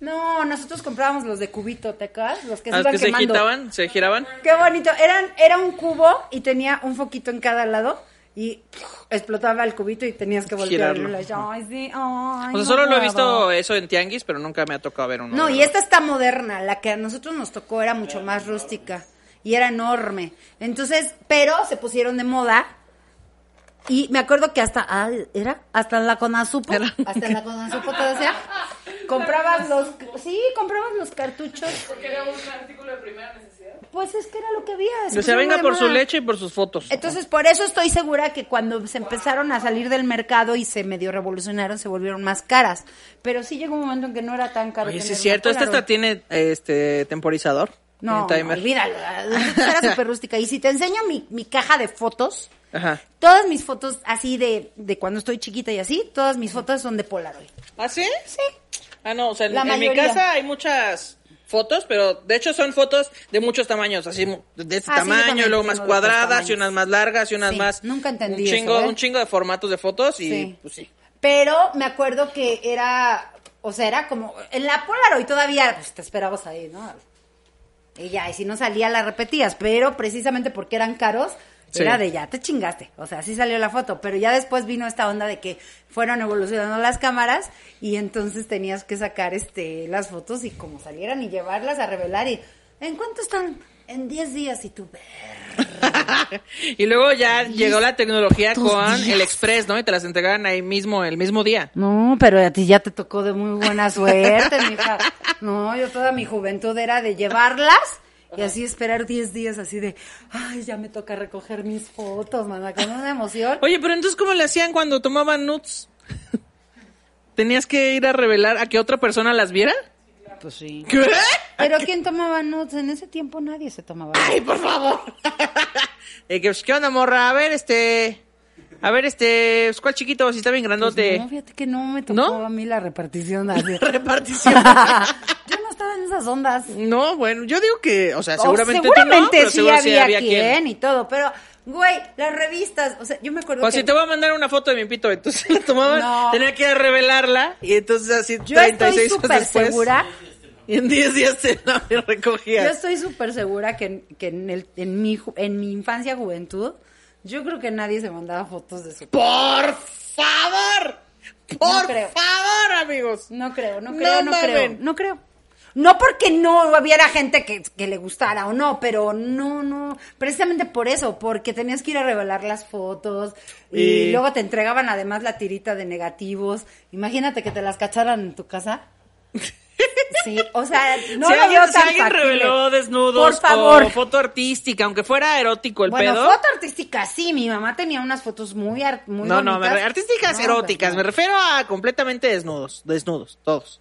No, nosotros comprábamos los de cubito, ¿te acuerdas? Los que se Ah, iban que se quemando. quitaban, se giraban. Qué bonito. Eran, era un cubo y tenía un foquito en cada lado y explotaba el cubito y tenías que volver Girarlo. Ay, sí, ay, O sea, no solo lo he visto eso en tianguis, pero nunca me ha tocado ver uno. No, y esta está moderna. La que a nosotros nos tocó era mucho más rústica y era enorme. Entonces, pero se pusieron de moda. Y me acuerdo que hasta, ah, era, hasta en la Conasupo, Era. hasta en la Conasupo te decía, comprabas los, sí, comprabas los cartuchos, Porque era un artículo de primera necesidad. Pues es que era lo que había. se O sea, pusieron venga por su leche y por sus fotos. Entonces, por eso estoy segura que cuando se empezaron a salir del mercado y se medio revolucionaron, se volvieron más caras. Pero sí llegó un momento en que no era tan caro. Oye, sí es cierto, esta Polaroid. tiene este temporizador. No, timer. olvídalo. Era súper rústica. Y si te enseño mi, mi caja de fotos, Ajá. todas mis fotos así de, de cuando estoy chiquita y así, todas mis fotos son de Polaroid. ¿Ah, sí? Sí. Ah, no, o sea, en, La en mi casa hay muchas fotos, pero de hecho son fotos de muchos tamaños, así de este Ah, sí, tamaño, y luego más cuadradas, y unas más largas, y unas Sí, más... nunca entendí un eso, chingo, ¿eh? Un chingo de formatos de fotos y Sí. pues sí. Pero me acuerdo que era, o sea, era como, en la Polaroid todavía, pues te esperabas ahí, ¿no? Y ya, y si no salía la repetías, pero precisamente porque eran caros, Sí. Era de ya te chingaste. O sea, sí salió la foto. Pero ya después vino esta onda de que fueron evolucionando las cámaras y entonces tenías que sacar este las fotos y como salieran y llevarlas a revelar. Y ¿en cuánto están? En 10 días y tú. y luego ya llegó la tecnología ¿Cuántos con días? el Express, ¿no? Y te las entregaban ahí mismo, el mismo día. No, pero a ti ya te tocó de muy buena suerte, mija. No, yo toda mi juventud era de llevarlas y así esperar 10 días así de, ay, ya me toca recoger mis fotos, mamá, con una emoción. Oye, pero entonces, ¿cómo le hacían cuando tomaban nudes? ¿Tenías que ir a revelar a que otra persona las viera? Pues sí. ¿Qué? Pero ¿quién tomaba nudes? En ese tiempo nadie se tomaba nudes. ¡Ay, por favor! Eh, que, pues, ¿Qué onda, morra? A ver, este... A ver, este... pues, ¿Cuál chiquito? Si está bien grandote. No, fíjate que no me tocó ¿No? a mí la repartición. así. Repartición. yo no estaba en esas ondas. no, bueno, yo digo que... O sea, O seguramente tú no, seguramente pero sí seguro había, quien y todo, pero, güey, las revistas, o sea, yo me acuerdo Pues que... si te voy a mandar una foto de mi pito, entonces la tomaban, No. tenía que ir a revelarla y entonces así Yo estoy 36 horas súper segura Y en 10 días te la Yo recogías. estoy súper segura que, en- que en, el, en, mi, en mi infancia, juventud, yo creo que nadie se mandaba fotos de su... ¡Por favor! ¡Por favor, amigos! No creo, no creo, no, creo, no creo. No porque no hubiera gente que, que le gustara o no, pero no, no. Precisamente por eso, porque tenías que ir a revelar las fotos y, Y- luego te entregaban además la tirita de negativos. Imagínate que te las cacharan en tu casa. Sí, o sea, no si lo alguien, veo si tan alguien factible. reveló desnudos Por favor. o foto artística, aunque fuera erótico el Bueno, pedo. foto artística, sí, mi mamá tenía unas fotos muy, muy no, no, me artísticas No, eróticas, pues, me refiero a completamente desnudos, desnudos, todos.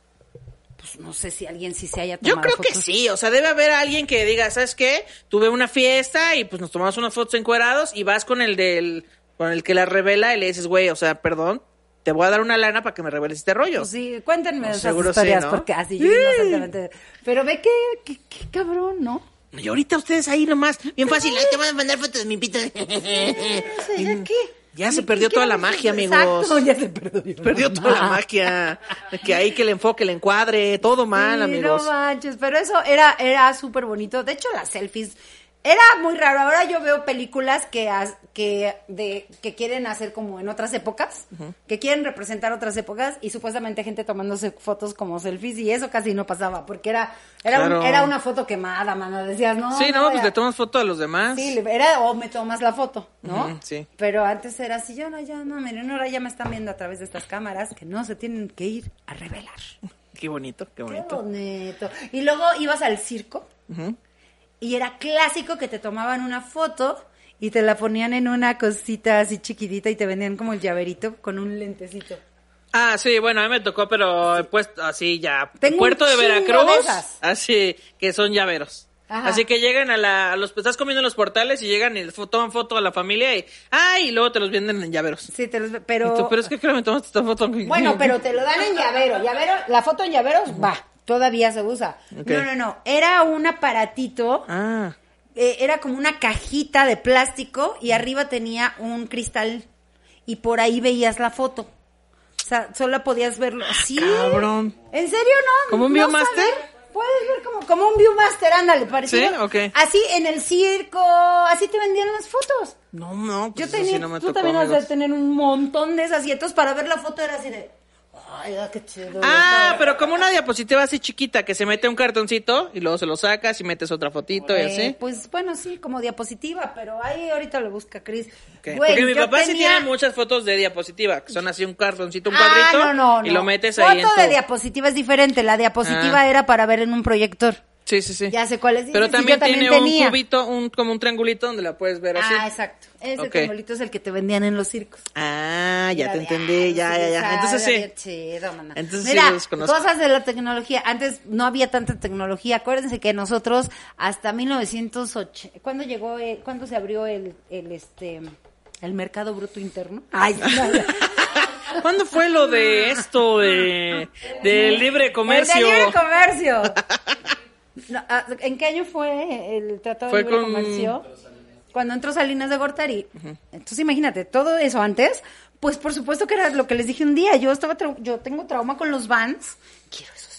Pues no sé si alguien sí se haya Yo tomado creo que sí, o sea, debe haber alguien que diga, ¿sabes qué? Tuve una fiesta y pues nos tomamos unas fotos encuerados y vas con el del, con el que la revela y le dices, güey, o sea, perdón, te voy a dar una lana para que me reveles este rollo. Pues sí, cuéntenme No, esas seguro historias, sí, ¿no? porque así yo inocentemente... Pero ve que, que, que cabrón, ¿no? Y ahorita ustedes ahí nomás, bien fácil, ahí te van a mandar fotos de mi sé, ¿ya qué? Ya se ¿Qué- perdió toda la magia, amigos. Exacto, ya se perdió. Perdió toda la magia. Que ahí que el enfoque, el encuadre, todo mal, Sí, amigos. No manches, pero eso era, era súper bonito. De hecho, las selfies era muy raro. Ahora yo veo películas que, que, de, que quieren hacer como en otras épocas, que quieren representar otras épocas y supuestamente gente tomándose fotos como selfies y eso casi no pasaba porque era, era, un- era una foto quemada, mano. Decías, no. sí, no, pues le tomas foto a los demás. Sí, era o me tomas la foto, ¿no? Sí. Pero antes era así, yo no, ya no, miren, ahora ya me están viendo a través de estas cámaras que no se tienen que ir a revelar. Qué bonito, qué Qué bonito. bonito. Y luego ibas al circo y era clásico que te tomaban una foto y te la ponían en una cosita así chiquitita y te vendían como el llaverito con un lentecito. Ah, sí, bueno, a mí me tocó, pero he puesto así ya. Tengo Puerto de Veracruz. de. Así, que son llaveros. Ajá. Así que llegan a la, a los, estás comiendo en los portales y llegan y toman foto a la familia y, ay, y luego te los venden en llaveros. Sí, te los, Y pero tú, pero es que creo que me tomaste esta foto. Bueno, pero te lo dan en llavero. Llavero, la foto en llaveros va, todavía se usa. Ok. No, no, no. Era un aparatito, Ah, eh, era como una cajita de plástico y arriba tenía un cristal y por ahí veías la foto. O sea, solo podías verlo así. cabrón. ¿En serio no? ¿Como un ¿No? Puedes ver como, como un Viewmaster, ándale, parecido. Sí, ok. Así en el circo, así te vendían las fotos. No, no, Yo pues eso tenía, sí no me tú tocó, también has de amigos. tener un montón de esas y entonces para ver la foto era así de, ay, ah, qué chido. Ah, está". pero como una diapositiva así chiquita que se mete un cartoncito y luego se lo sacas y metes otra fotito y así. Pues bueno, sí, como diapositiva, pero ahí ahorita lo busca Chris. Ok, Güey, Porque mi papá sí tenía- tiene muchas fotos de diapositiva, que son así un cartoncito, un Ah, cuadrito, no, no, y no. lo metes Foto ahí en de tu... diapositiva es diferente. La diapositiva Ah. era para ver en un proyector. Sí, sí, sí. Ya sé cuáles Pero dices, y también tiene tenía. un cubito, un, como un triangulito donde la puedes ver así. Ah, exacto. Ese triangulito es el que te vendían en los circos. Ah, ya te de, entendí, ya, sí, ya, ya. Entonces sí. chido. Entonces sí Mira, los conozco. cosas de la tecnología. Antes no había tanta tecnología. Acuérdense que nosotros hasta 1908, ¿cuándo llegó, el- cuándo se abrió el, el este, el mercado bruto interno? Ay, no, ¿Cuándo fue lo de esto de, de libre comercio? El de libre comercio. No, ah, ¿En qué año fue el Tratado Fue de Libre con- Comercio? Cuando entró Salinas de Gortari. Entonces imagínate, todo eso antes, pues por supuesto que era lo que les dije un día. Yo estaba, yo tengo trauma con los vans. Quiero esos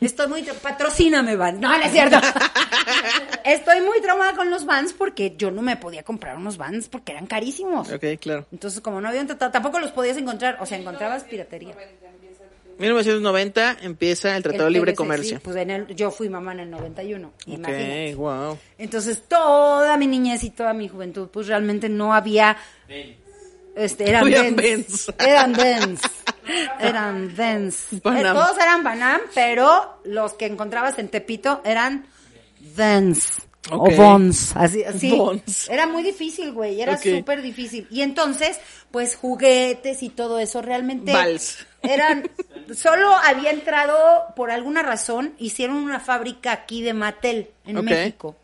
Estoy muy... Patrocíname, Vans. No, no es cierto. Estoy muy traumada con los Vans porque yo no me podía comprar unos Vans porque eran carísimos. Ok, claro. Entonces, como no habían tratado, tampoco los podías encontrar, o sea, encontrabas piratería. 1990 empieza el Tratado de Libre Comercio. sí, pues en el, yo fui mamá en el 91, imagínate. Ok, wow. Entonces, toda mi niñez y toda mi juventud, pues realmente no había... Este, eran Benz. Eran Benz. Eran Benz. Eh, todos eran Banam, pero los que encontrabas en Tepito eran Benz. O Bons, así, así. Bons. Era muy difícil, güey, era Ok. súper difícil. Y entonces, pues juguetes y todo eso realmente Vals. Eran, solo había entrado por alguna razón, hicieron una fábrica aquí de Mattel en. México.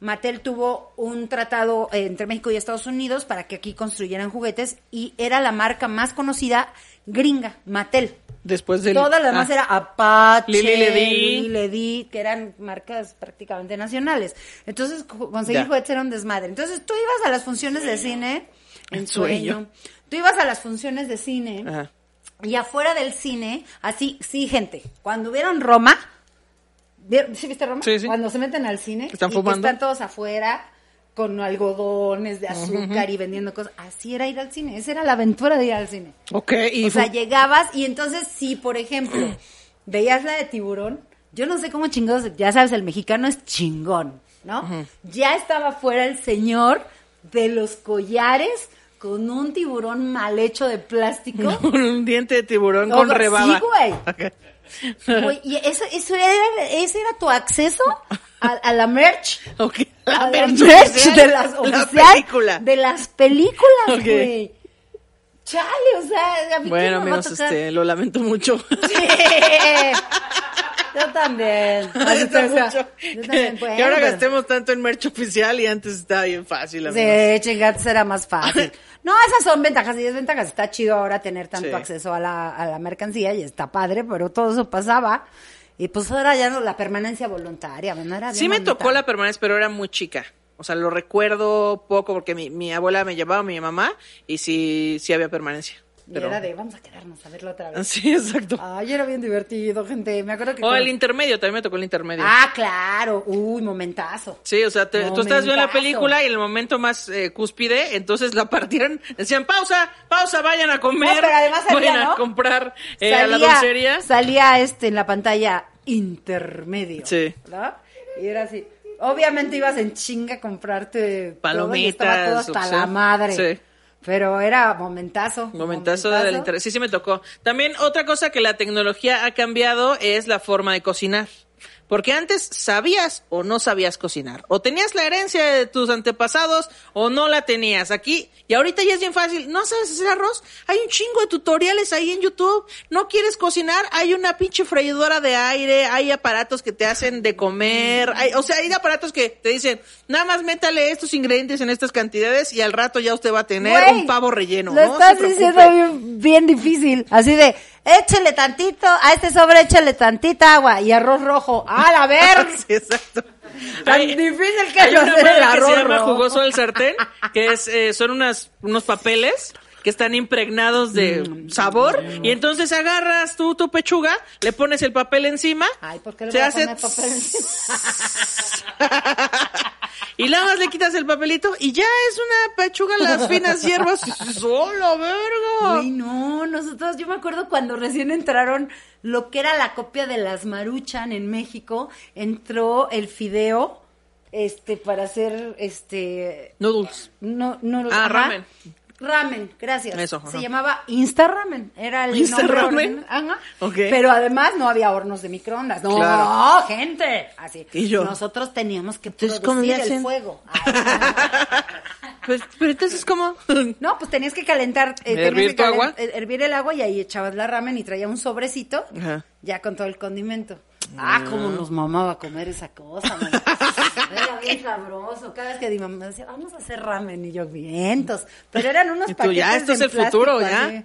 Mattel tuvo un tratado eh, entre México y Estados Unidos para que aquí construyeran juguetes y era la marca más conocida gringa, Mattel. Después del... Todas las demás ah, era Apache, Lili Ledy, que eran marcas prácticamente nacionales. Entonces, conseguir Ya. juguetes era un desmadre. Entonces, tú ibas a las funciones de cine, en En sueño. sueño. Tú ibas a las funciones de cine Ajá. Y afuera del cine, así, sí, gente, cuando vieron Roma, ¿vieron- ¿sí viste Roma? Sí, sí. Cuando se meten al cine Están y que están todos afuera con algodones de azúcar y vendiendo cosas. Así era ir al cine, esa era la aventura de ir al cine. Ok, y O sea, llegabas y entonces si, por ejemplo, veías la de tiburón, yo no sé cómo chingados, ya sabes, el mexicano es chingón, ¿no? Ya estaba fuera el señor de los collares con un tiburón mal hecho de plástico. con un diente de tiburón No, con rebaba. sí, güey. Y eso, eso era, ese era tu acceso a, a la merch. Ok, a la merch merch oficial, de las la oficial película. de las películas, Ok. güey. Chale, o sea, a mí Bueno, ¿quién me va a amigos, tocar? este, lo lamento mucho. Sí. Yo también. Así o sea, mucho. yo también, que bueno, ahora gastemos tanto en merch oficial y antes estaba bien fácil, amigos. Sí, chingados era más fácil. No, esas son ventajas y desventajas. Está chido ahora tener tanto Sí. acceso a la, a la mercancía y está padre, pero todo eso pasaba. Y pues ahora ya no, la permanencia voluntaria, ¿no? Era bien Sí me bonita. tocó la permanencia, pero era muy chica. O sea, lo recuerdo poco porque mi, mi abuela me llevaba, mi mamá, y sí, sí había permanencia. Y Pero... era de, vamos a quedarnos a verlo otra vez. Sí, exacto. Ay, era bien divertido, gente. Me acuerdo que... O con- el intermedio, también me tocó el intermedio. Ah, claro. Uy, momentazo. Sí, o sea, te- tú estabas viendo la película y en el momento más eh, cúspide, entonces la partieron, decían pausa, pausa, vayan a comer, No, pero además salía, vayan a ¿no? comprar eh, a la dulcería. Salía este en la pantalla intermedio. Sí. ¿no? Y era así. Obviamente ibas en chinga a comprarte todo y Palomitas, estaba todo hasta o sea, la madre. sí. Pero era momentazo. Momentazo del interés. Sí, sí me tocó. También otra cosa que la tecnología ha cambiado es la forma de cocinar. Porque antes sabías o no sabías cocinar. O tenías la herencia de tus antepasados o no la tenías aquí. Y ahorita ya es bien fácil. ¿No sabes hacer arroz? Hay un chingo de tutoriales ahí en YouTube. ¿No quieres cocinar? Hay una pinche freidora de aire. Hay aparatos que te hacen de comer. Hay, o sea, hay aparatos que te dicen, nada más métale estos ingredientes en estas cantidades y al rato ya usted va a tener un pavo relleno. Lo no estás diciendo bien difícil. Así de, échale tantito, a este sobre échale tantita agua y arroz rojo. ¡A la ver! Sí, exacto. Tan Hay- difícil que madre el que se arroz llama rojo. jugoso del sartén, que es, eh, son unas, unos papeles que están impregnados de Mm. sabor y entonces agarras tú tu pechuga, le pones el papel encima, Ay, ¿por qué le se voy a hace poner papel encima? y nada más le quitas el papelito y ya es una pechuga las finas hierbas. ¡Solo, verga! Uy, no, nosotros, yo me acuerdo cuando recién entraron lo que era la copia de las Maruchan en México, entró el fideo, este, para hacer, este, Noodles. no, no, Ah, ramen. Ramen, gracias. Eso, Se llamaba Insta Ramen, era el Insta nombre Ramen. Ajá. Pero además no había hornos de microondas. No, Claro. gente. Así. Y yo. Nosotros teníamos que Entonces, ¿cómo producir le el fuego. Ay, Pues, pero entonces, ¿cómo? No, pues tenías que calentar, eh, tenías ¿Hervir que tu agua? eh, hervir el agua y ahí echabas la ramen y traía un sobrecito, Ajá. ya con todo el condimento. Ah, cómo nos mamaba comer esa cosa, man. Era bien sabroso. Cada vez que mi mamá decía, vamos a hacer ramen, y yo, vientos. Pero eran unos Y tú, paquetes ya, esto es el futuro, plástico, ya. así.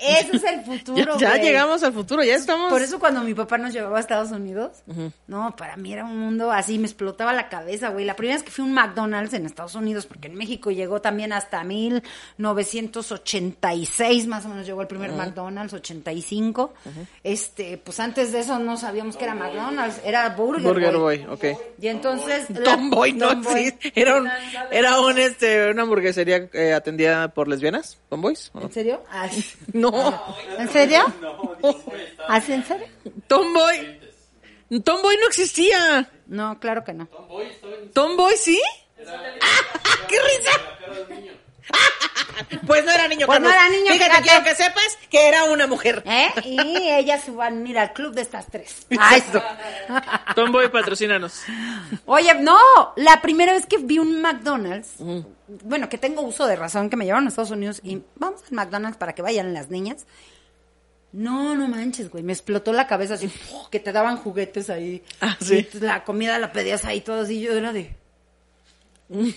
Ese es el futuro, Ya, ya llegamos al futuro, ya estamos. Por eso cuando mi papá nos llevaba a Estados Unidos, no, para mí era un mundo así, me explotaba la cabeza, güey. La primera vez que fui a un McDonald's en Estados Unidos, porque en México llegó también hasta 1986, más o menos llegó el primer McDonald's, 85. Este, pues antes de eso no sabíamos que era McDonald's, era Burger, Burger Boy. Boy, ok. Y entonces... Tomboy, no, sí. Era, un, era un, este, una hamburguesería eh, atendida por lesbianas, Tomboys. ¿o no? ¿En serio? Ah, No, ¿En serio? ¿Así en serio? Tomboy. Tomboy no existía. No, claro que no. ¿Tomboy sí? ¡Qué risa! Pues no era niño, Pues no Carlos. era niño, Fíjate, fíjate. quiero que sepas que era una mujer. ¿Eh? Y ellas se van a ir al club de estas tres. Ay, Tomboy, patrocínanos. Oye, no, la primera vez que vi un McDonald's, bueno, que tengo uso de razón, que me llevaron a Estados Unidos y vamos al McDonald's para que vayan las niñas. No, no manches, güey, me explotó la cabeza así, que te daban juguetes ahí. Ah, sí. Y la comida la pedías ahí todo así, yo era de...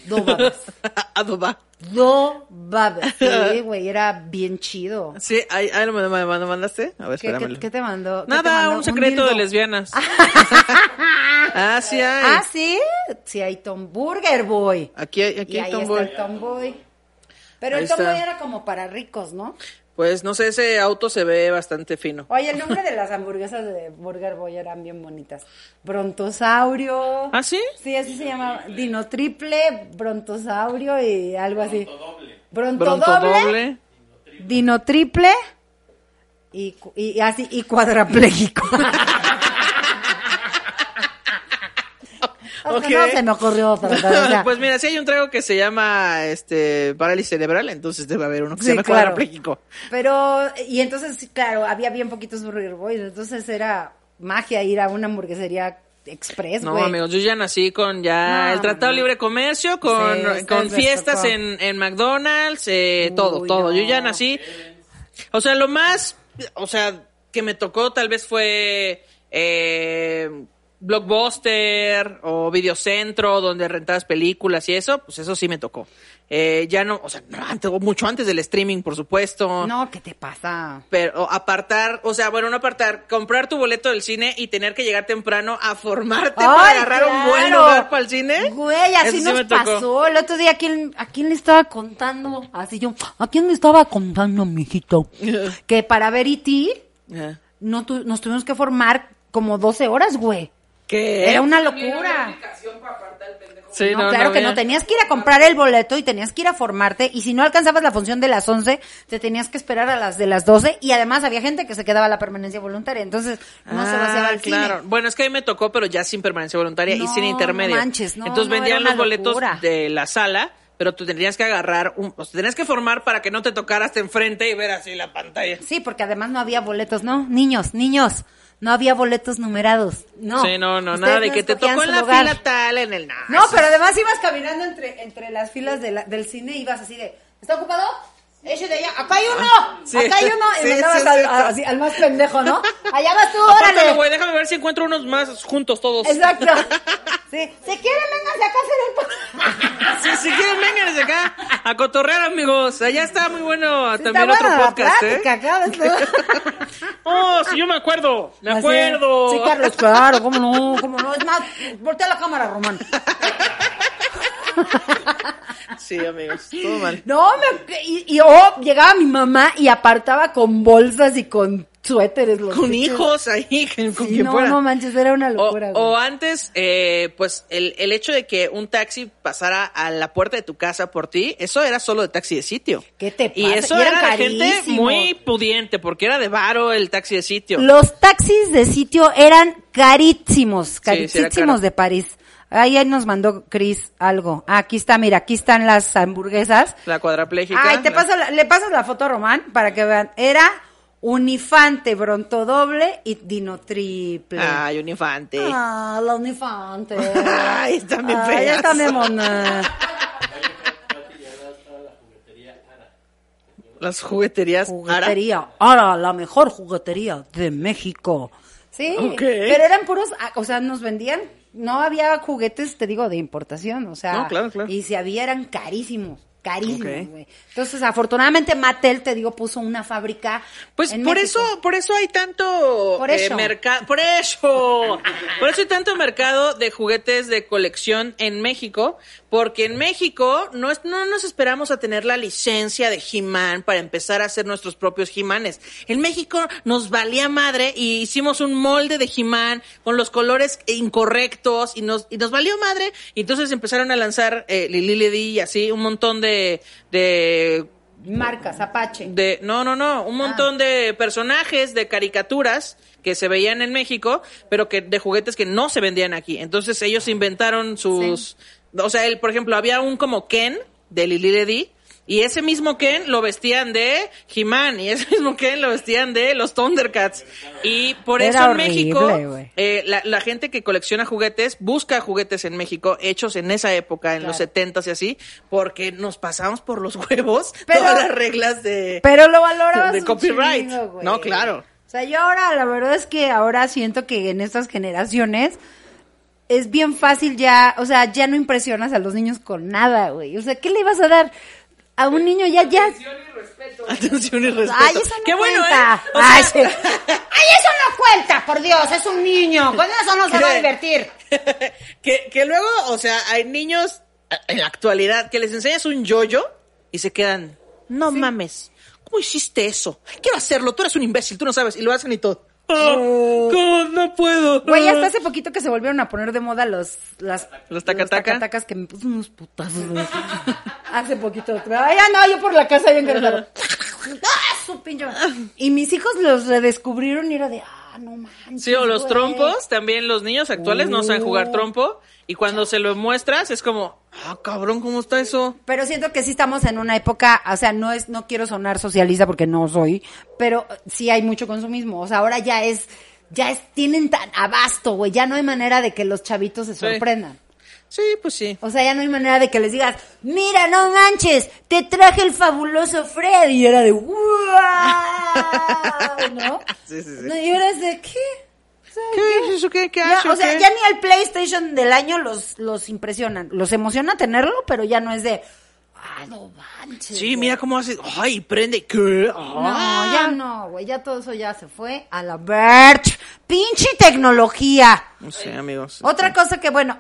Do babas. Adoba. Do babas. Sí, güey, era bien chido. Sí, ahí, ahí lo mandaste. A ver, ¿Qué, espéramelo. qué- qué te mandó? ¿Qué te Nada, mandó? un secreto de lesbianas. ah, sí hay. Ah, sí, sí hay Tom Burger Boy. Aquí hay, aquí y hay ahí Tomboy. está el Tomboy. Pero Ahí el Tomboy está. era como para ricos, ¿no? Pues no sé, ese auto se ve bastante fino. Oye, el nombre de las hamburguesas de Burger Boy eran bien bonitas. Brontosaurio. ¿Ah, sí? Sí, así se llama. Dino triple, brontosaurio y algo así. Bronto Bronto doble, doble. dino triple y, y así y cuadrapléjico. Ok. No se me ocurrió otra. pero, o sea, pues mira, si hay un trago que se llama este parálisis cerebral, entonces debe haber uno que se Sí, llama claro. cuadrapléjico. Pero, y entonces, claro, había bien poquitos Burger Boys, entonces era magia ir a una hamburguesería express, No, güey. amigos, yo ya nací con ya No, el Tratado no. Libre Comercio, con, Sí, con fiestas en, en McDonald's, eh, todo, todo. no. Yo ya nací. O sea, lo más, o sea, que me tocó tal vez fue eh, Blockbuster o Videocentro, donde rentabas películas y eso, pues eso sí me tocó. Eh, ya no, o sea, no, antes, mucho antes del streaming, por supuesto. No, ¿qué te pasa? Pero apartar, o sea, bueno, no apartar, comprar tu boleto del cine y tener que llegar temprano a formarte para agarrar un buen lugar para el cine. Güey, así Eso sí nos tocó. pasó. El otro día, ¿a quién, ¿a quién le estaba contando? Así yo, ¿a quién le estaba contando, mijito? que para ver E.T. Ajá. no tu- nos tuvimos que formar como 12 horas, güey. ¿Qué? Era una locura. no, claro que no. Tenías que ir a comprar el boleto y tenías que ir a formarte. Y si no alcanzabas la función de las 11, te tenías que esperar a las de las 12. Y además había gente que se quedaba a la permanencia voluntaria. Entonces no se vaciaba el Ah, claro. cine. Bueno, es que a mí me tocó, pero ya sin permanencia voluntaria y sin intermedio. no manches, no, Entonces no, vendían los boletos locura. de la sala, pero tú tendrías que agarrar, un, o sea, tenías que formar para que no te tocara hasta enfrente y ver así la pantalla. Sí, porque además no había boletos. No, niños, niños. No había boletos numerados. No. sí, no, no, Ustedes nada de no que te tocó en la lugar. fila tal, en el... nada, No, pero además ibas caminando entre, entre las filas de la- del cine y ibas así de, ¿está ocupado? Ese de allá, acá hay uno, Sí. acá hay uno, y Sí, mandabas sí, al, sí. a- así, al más pendejo, ¿no? Allá vas tú, órale. güey, déjame ver si encuentro unos más juntos todos. Exacto. Sí. Si quieren, vénganse acá a hacer el... Si, si quieren, vénganse acá a cotorrear, amigos. Allá está muy bueno Sí, también está otro podcast, ¿eh? plática acá, ¿ves? Oh, sí, yo me acuerdo. Me Así. acuerdo. Sí, Carlos, claro, cómo no, cómo no. Es más, voltea la cámara, Román. Sí, amigos, todo mal. No, me, y, y oh, llegaba mi mamá y apartaba con bolsas y con suéteres. Los Con hijos ahí, con Sí, quien no, fuera. no manches, era una locura. o antes, eh, pues el, el hecho de que un taxi pasara a la puerta de tu casa por ti, eso era solo de taxi de sitio. ¿Qué te Y pasa? eso Y eran era de gente muy pudiente, porque era de varo el taxi de sitio. Los taxis de sitio eran carísimos, sí, era carísimos de París. Ahí, nos mandó Chris algo. Ah, aquí está, mira, aquí están las hamburguesas. La cuadraplégica. Ay, te la- paso la- le pasas la foto a Román para que vean. Era Unifante, Bronto doble y Dino triple. Ay, un infante. Ah, la Unifante. Ay, están bien Ay, feas. mona. Las jugueterías. Ara. Juguetería. Ahora, la mejor juguetería de México. Sí, Ok. pero eran puros, ah, o sea, nos vendían, no había juguetes, te digo, de importación, o sea, No, claro, claro. y si había eran carísimos. Carísimo, güey. Entonces, afortunadamente Mattel, te digo, puso una fábrica Pues en por México. eso, por eso hay tanto Por eso. mercado, por eso, por eso hay tanto mercado de juguetes de colección en México, porque en México no, es- no nos esperamos a tener la licencia de He-Man para empezar a hacer nuestros propios He-Manes. En México nos valía madre y hicimos un molde de He-Man con los colores incorrectos y nos, y nos valió madre y entonces empezaron a lanzar eh, Lili Ledi y así un montón de, de Marcas, Apache. de no no no un montón de personajes de caricaturas que se veían en México pero que de juguetes que no se vendían aquí. Entonces ellos inventaron sus o sea el por ejemplo había un como Ken de Lili Ledi y ese mismo Ken lo vestían de He-Man y ese mismo Ken lo vestían de los Thundercats y por Era eso en horrible, México eh, la, la gente que colecciona juguetes busca juguetes en México hechos en esa época, en los Claro. 70s y así, porque nos pasamos por los huevos Pero- todas las reglas de, Pero lo valorabas de un copyright. chingo. No, claro. O sea, yo ahora, la verdad es que ahora siento que en estas generaciones es bien fácil ya, o sea, ya no impresionas a los niños con nada, güey. O sea, ¿qué le ibas a dar? A un niño ya, ya. Atención y respeto. Ay, eso no Qué bueno, cuenta. ¿eh? O Ay, sea, sí. Ay, eso no cuenta, por Dios, es un niño. Con eso no se va a divertir. que, que luego, o sea, hay niños eh, en la actualidad que les enseñas un yoyo y se quedan, no mames, ¿cómo hiciste eso? Quiero hacerlo, tú eres un imbécil, tú no sabes, y lo hacen y todo. "Ah, ¿cómo? no puedo. Güey, hasta hace poquito que se volvieron a poner de moda los las ¿Los tacataca? tacatacas que me puso unos putazos. güey. hace poquito. Ay, ya no, yo por la casa bien Querétaro. ¡Ah, su pinche! Y mis hijos los redescubrieron y era de, ah, no manches. Sí, o los güey. trompos, también los niños actuales no saben jugar Oh. trompo. Y cuando se lo muestras es como, ah, cabrón, ¿cómo está eso? Pero siento que sí estamos en una época, o sea, no es, no quiero sonar socialista porque no soy, pero sí hay mucho consumismo. O sea, ahora ya es, ya es, tienen tan abasto, güey, ya no hay manera de que los chavitos se sorprendan. Sí, pues sí. O sea, ya no hay manera de que les digas, mira, no manches, te traje el fabuloso Fred. Y era de, ¡wow! ¿No? Sí, sí, sí. No, y ahora es de, ¿qué? ¿Qué es eso? ¿Qué, qué Ya, o sea, qué? ya ni el PlayStation del año los, los impresionan. Los emociona tenerlo, pero ya no es de, ah, no manches. Sí, güey". mira cómo hace. Ay, prende. ¿Qué? No, Ah. ya no, güey, ya todo eso ya se fue a la Birch. Pinche tecnología. No sé, amigos. Otra cosa que, bueno,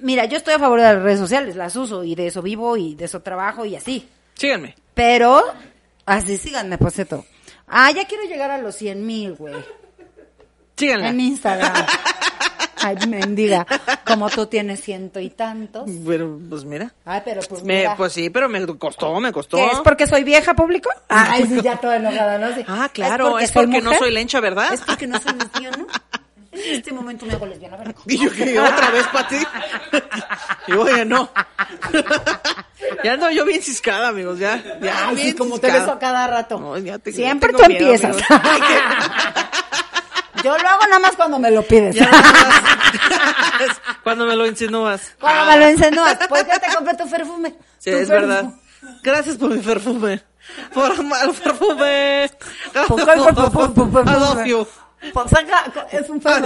mira, yo estoy a favor de las redes sociales, las uso y de eso vivo y de eso trabajo y así. Síganme. Pero, así síganme, Poseto. Ah, ya quiero llegar a los 100 mil, güey. Síganla. En Instagram. Ay, mendiga. Como tú tienes ciento y tantos. Pero, pues mira. Ay, pero pues Me, mira. pues sí, pero me costó, me costó. ¿Qué, ¿Es porque soy vieja, público? Ay, sí, ya toda enojada, ¿no? Sí. Ah, claro, es porque no soy lencha, ¿verdad? Es porque no soy lesbiana. En este momento me hago lesbiana, ¿verdad? Y yo que otra vez para ti. y oye, no. ya ando yo bien ciscada, amigos, ya. ya Ay, bien sí, como te ciscada. beso a cada rato. No, ya te- Siempre tú miedo, empiezas. amigos. Yo lo hago nada más cuando me lo pides. Ya nada más. Cuando me lo insinúas. Cuando me lo insinúas. ¿Por qué te compré tu perfume? Sí, Tu es perfume. verdad. Gracias por mi perfume. Por el perfume. ¿Por qué el perfume? I love you. Pues es un sea,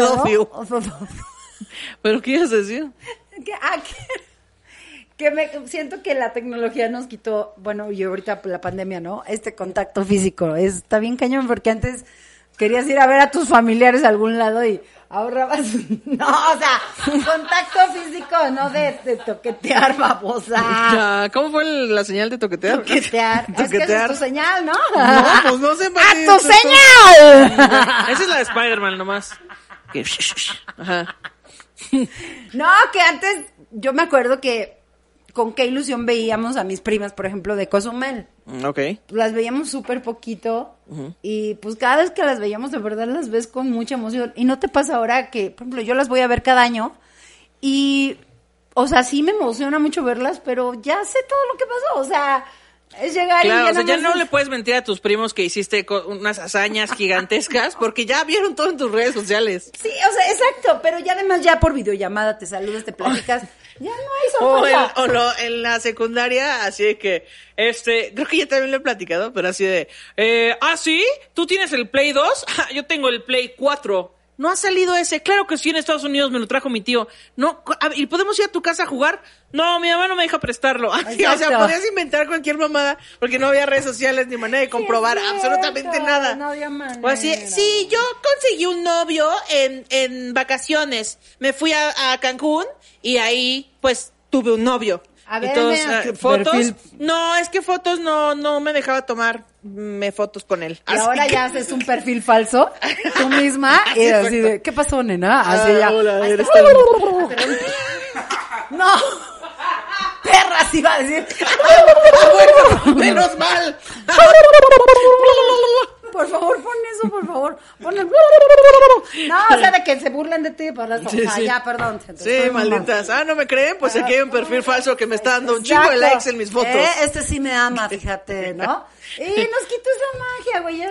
¿Pero qué ibas a decir? que, ah, que, que me siento que la tecnología nos quitó, bueno, y ahorita la pandemia, ¿no? Este contacto físico. Está bien cañón porque antes querías ir a ver a tus familiares a algún lado y ahorrabas, no, o sea, contacto físico, no de, de toquetear, babosa. ¿Cómo fue el- la señal de toquetear? Toquetear. Es que esa es Toquetear. tu señal, ¿no? No, pues no sé, ¡A tu esto- señal! Esa es la de Spider-Man nomás. Ajá. No, que antes yo me acuerdo que con qué ilusión veíamos a mis primas, por ejemplo, de Cozumel. Ok. Las veíamos súper poquito y pues cada vez que las veíamos de verdad las ves con mucha emoción. Y no te pasa ahora que, por ejemplo, yo las voy a ver cada año y, o sea, sí me emociona mucho verlas, pero ya sé todo lo que pasó. O sea, es llegar y Claro, ya o sea, ya no es- le puedes mentir a tus primos que hiciste unas hazañas gigantescas porque ya vieron todo en tus redes sociales. Sí, o sea, exacto, pero ya además ya por videollamada te saludas, te platicas, ya no hay O, en, sorpresa. o lo- en la secundaria, así de que, este, creo que ya también lo he platicado, pero así de, eh, ah, sí, tú tienes el Play 2, Ah, yo tengo el Play 4. no ha salido ese. Claro que sí, en Estados Unidos me lo trajo mi tío. No, ¿y podemos ir a tu casa a jugar? No, mi mamá no me deja prestarlo. O sea, podías inventar cualquier mamada porque no había redes sociales ni manera de comprobar absolutamente cierto, nada. no había O así, manera. sí, yo conseguí un novio en, en vacaciones. Me fui a, a Cancún y ahí, pues, tuve un novio. A ver, ah, tu fotos. perfil. No, es que fotos no, no me dejaba tomar me fotos con él. Y Así ahora que- ya haces un perfil falso, tú misma, y Así, de, ¿qué pasó, nena? Así Ah, ya. hola, eres tan- No, perras iba a decir. bueno, menos mal. Por favor, pon eso, por favor. Pon el... No, o sea, de que se burlen de ti, por eso. Sí, sí. ya, perdón. Sí, mal. malditas. Ah, ¿no me creen? Pues aquí hay un perfil falso que me está dando un chingo de likes en mis fotos. Eh, este sí me ama, fíjate, ¿no? Y nos quitó esa magia, güey.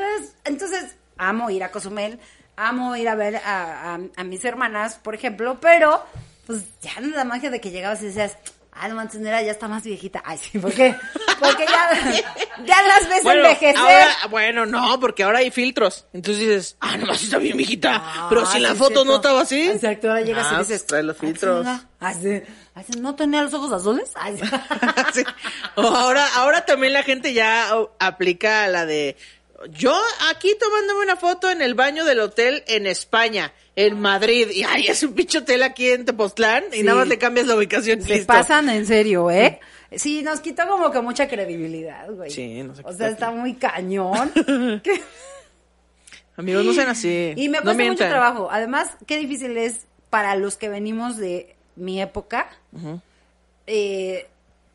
Entonces, amo ir a Cozumel, amo ir a ver a, a- a mis hermanas, por ejemplo, pero, pues, ya no es la magia de que llegabas y decías, ah, no manches, Nera ya está más viejita. Ay, sí, ¿por qué? Porque ya, ya las ves Bueno, envejecer. ahora, bueno, no, porque ahora hay filtros. Entonces dices, ah, nomás está bien, mijita. Pero si Ah, la foto cierto. no estaba así. Exacto, ahora llegas Ah, y dices, trae los "Ay, filtros". chinga". Así, así, ¿no tenía los ojos azules? Ay, sí. O ahora, ahora también la gente ya aplica la de yo aquí tomándome una foto en el baño del hotel en España, en Madrid, y ay, es un pinche hotel aquí en Tepoztlán, y nada más le cambias la ubicación Se listo. pasan en serio, ¿eh? Sí, nos quitó como que mucha credibilidad, güey. Sí, nos O quitó sea, que- está muy cañón. Que- Amigos, no sean así. y me no cuesta mucho trabajo. Además, qué difícil es para los que venimos de mi época eh,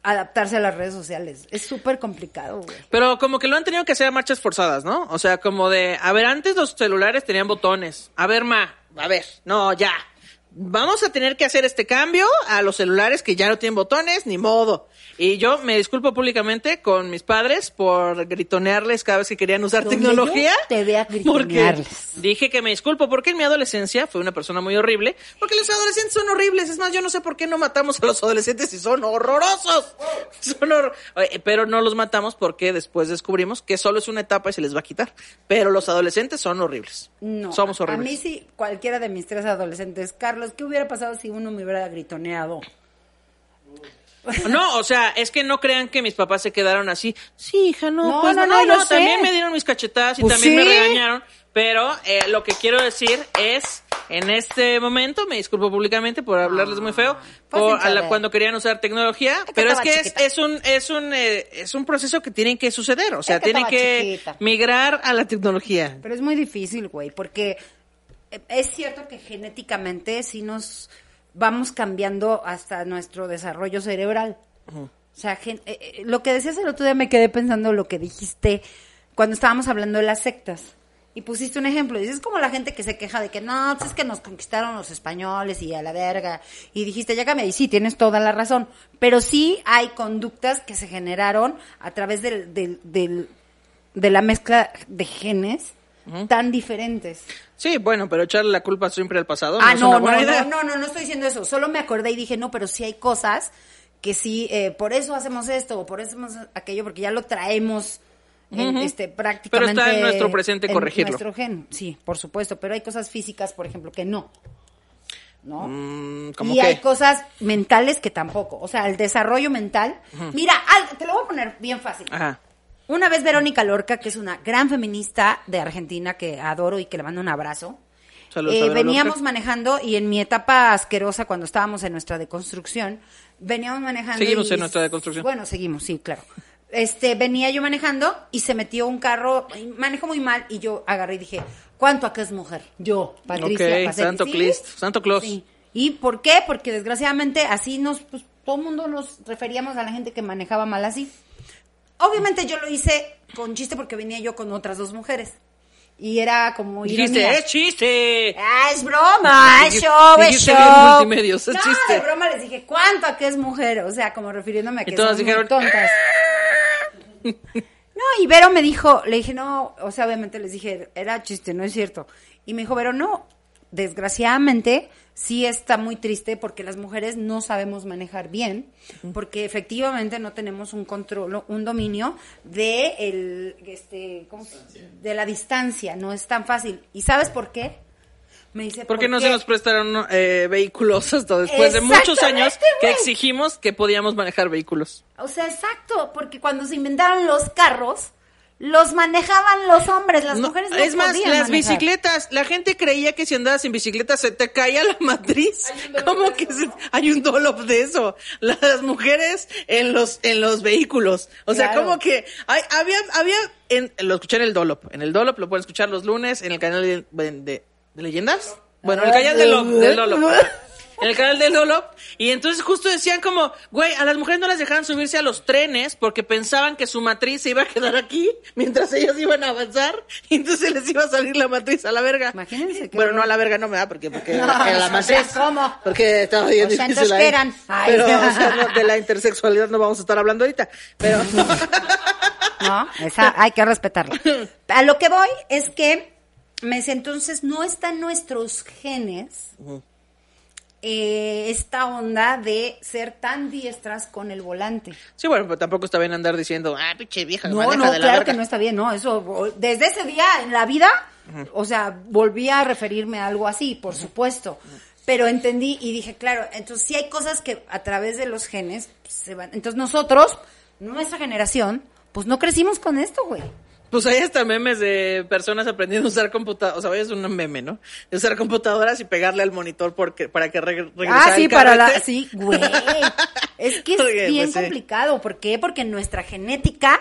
adaptarse a las redes sociales. Es súper complicado, güey. Pero como que lo han tenido que hacer a marchas forzadas, ¿no? O sea, como de, a ver, antes los celulares tenían botones. A ver, ma, a ver, no, ya. Vamos a tener que hacer este cambio a los celulares que ya no tienen botones, ni modo. Y yo me disculpo públicamente con mis padres por gritonearles cada vez que querían usar tecnología. yo te porque gritonearles. dije que me disculpo porque en mi adolescencia fue una persona muy horrible. Porque los adolescentes son horribles. Es más, yo no sé por qué no matamos a los adolescentes si son horrorosos. Son hor- Oye, Pero no los matamos porque después descubrimos que solo es una etapa y se les va a quitar. Pero los adolescentes son horribles. No. Somos A horribles. mí sí, cualquiera de mis tres adolescentes. Carlos, ¿qué hubiera pasado si uno me hubiera gritoneado? No, o sea, es que no crean que mis papás se quedaron así. Sí, hija, no, No, pues no, no, no, no, también me dieron mis cachetadas y Pues también me regañaron. Pero eh, lo que quiero decir es, en este momento, me disculpo públicamente por hablarles muy feo, por sin a la- saber. cuando querían usar tecnología, que pero es que es, es un es un eh, es un proceso que tiene que suceder, o sea, Es que tienen que chiquita. migrar a la tecnología. Pero es muy difícil, güey, porque es cierto que genéticamente sí nos vamos cambiando hasta nuestro desarrollo cerebral. O sea, gen- eh, eh, lo que decías el otro día me quedé pensando lo que dijiste cuando estábamos hablando de las sectas. Y pusiste un ejemplo, dices, es como la gente que se queja de que no, pues es que nos conquistaron los españoles y a la verga. Y dijiste, ya cambia, y sí, tienes toda la razón. Pero sí hay conductas que se generaron a través del, del, del- de la mezcla de genes tan diferentes. Sí, bueno, pero echarle la culpa siempre al pasado ah, es no, una no, buena no, idea. no, no, no estoy diciendo eso. Solo me acordé y dije, no, pero sí hay cosas que sí, eh, por eso hacemos esto o por eso hacemos aquello, porque ya lo traemos en, este, prácticamente. Pero está en nuestro presente en corregirlo. nuestro gen, sí, por supuesto, pero hay cosas físicas, por ejemplo, que no. ¿No? Mm, ¿cómo y hay cosas mentales que tampoco. O sea, el desarrollo mental. Mira, al- te lo voy a poner bien fácil. Ajá. Una vez Verónica Lorca, que es una gran feminista de Argentina que adoro y que le mando un abrazo, Saludos eh, veníamos Lorca. manejando y en mi etapa asquerosa cuando estábamos en nuestra deconstrucción, veníamos manejando. Seguimos y- en nuestra deconstrucción. Bueno, seguimos, sí, claro. Este, venía yo manejando y se metió un carro, manejó muy mal y yo agarré y dije, ¿cuánto acá es mujer? Yo, Patricia. Santo ¿sí? Clist, Santo Claus. Sí. ¿Y por qué? Porque desgraciadamente así nos, pues, todo el mundo nos referíamos a la gente que manejaba mal así. Obviamente yo lo hice con chiste porque venía yo con otras dos mujeres. Y era como Dijiste, ironía. ¡es chiste! Ah, es broma, es show, es show. multimedios, es no, chiste. de broma les dije, ¿cuánto a qué es mujer? O sea, como refiriéndome a que son muy dijeron, tontas. No, y Vero me dijo, le dije, no, o sea, obviamente les dije, era chiste, no es cierto. Y me dijo, Vero, no, desgraciadamente sí está muy triste porque las mujeres no sabemos manejar bien, porque efectivamente no tenemos un control, un dominio de el, este, ¿cómo se- de la distancia, no es tan fácil. ¿Y sabes por qué? Me dice, ¿Por qué no se nos prestaron eh, vehículos hasta después de muchos años que exigimos que podíamos manejar vehículos? O sea, exacto, porque cuando se inventaron los carros, los manejaban los hombres, las No, mujeres no es más, podían las manejar. bicicletas, la gente creía que si andabas en bicicleta se te caía la matriz. ¿Cómo de que eso, se- ¿no? hay un dolop de eso? Las mujeres en los en los vehículos. O sea, como que hay- había había en, lo escuché en el dolop. En el dolop lo pueden escuchar los lunes en el canal de, de, de leyendas. Bueno, en el canal del, Lo- del dolop. En el canal del Dolop. Y entonces justo decían como, güey, a las mujeres no las dejaban subirse a los trenes porque pensaban que su matriz se iba a quedar aquí mientras ellas iban a avanzar. Y entonces les iba a salir la matriz a la verga. Imagínense qué Bueno, no a la verga, no me da, porque, porque No, la matriz. ¿cómo? Porque estaba bien O sea, difícil ahí. Pero, o sea, no, de la intersexualidad no vamos a estar hablando ahorita. Pero, No, esa hay que respetarla. A lo que voy es que me dice, entonces no está en nuestros genes eh, esta onda de ser tan diestras con el volante. sí, bueno, pero tampoco está bien andar diciendo, ah, pinche vieja, No, maneja no, de la claro verga. que no está bien, no, eso, desde ese día en la vida, o sea, volví a referirme a algo así, por supuesto, pero entendí y dije, claro, entonces sí hay cosas que a través de los genes pues, se van, entonces nosotros, nuestra generación, pues no crecimos con esto, güey. Pues hay hasta memes de personas aprendiendo a usar computadoras, o sea, es un meme, ¿no? De usar computadoras y pegarle al monitor porque, para que re regresara Ah, sí, para la, sí, güey. Es que es Oye, bien pues sí. complicado, ¿por qué? Porque nuestra genética,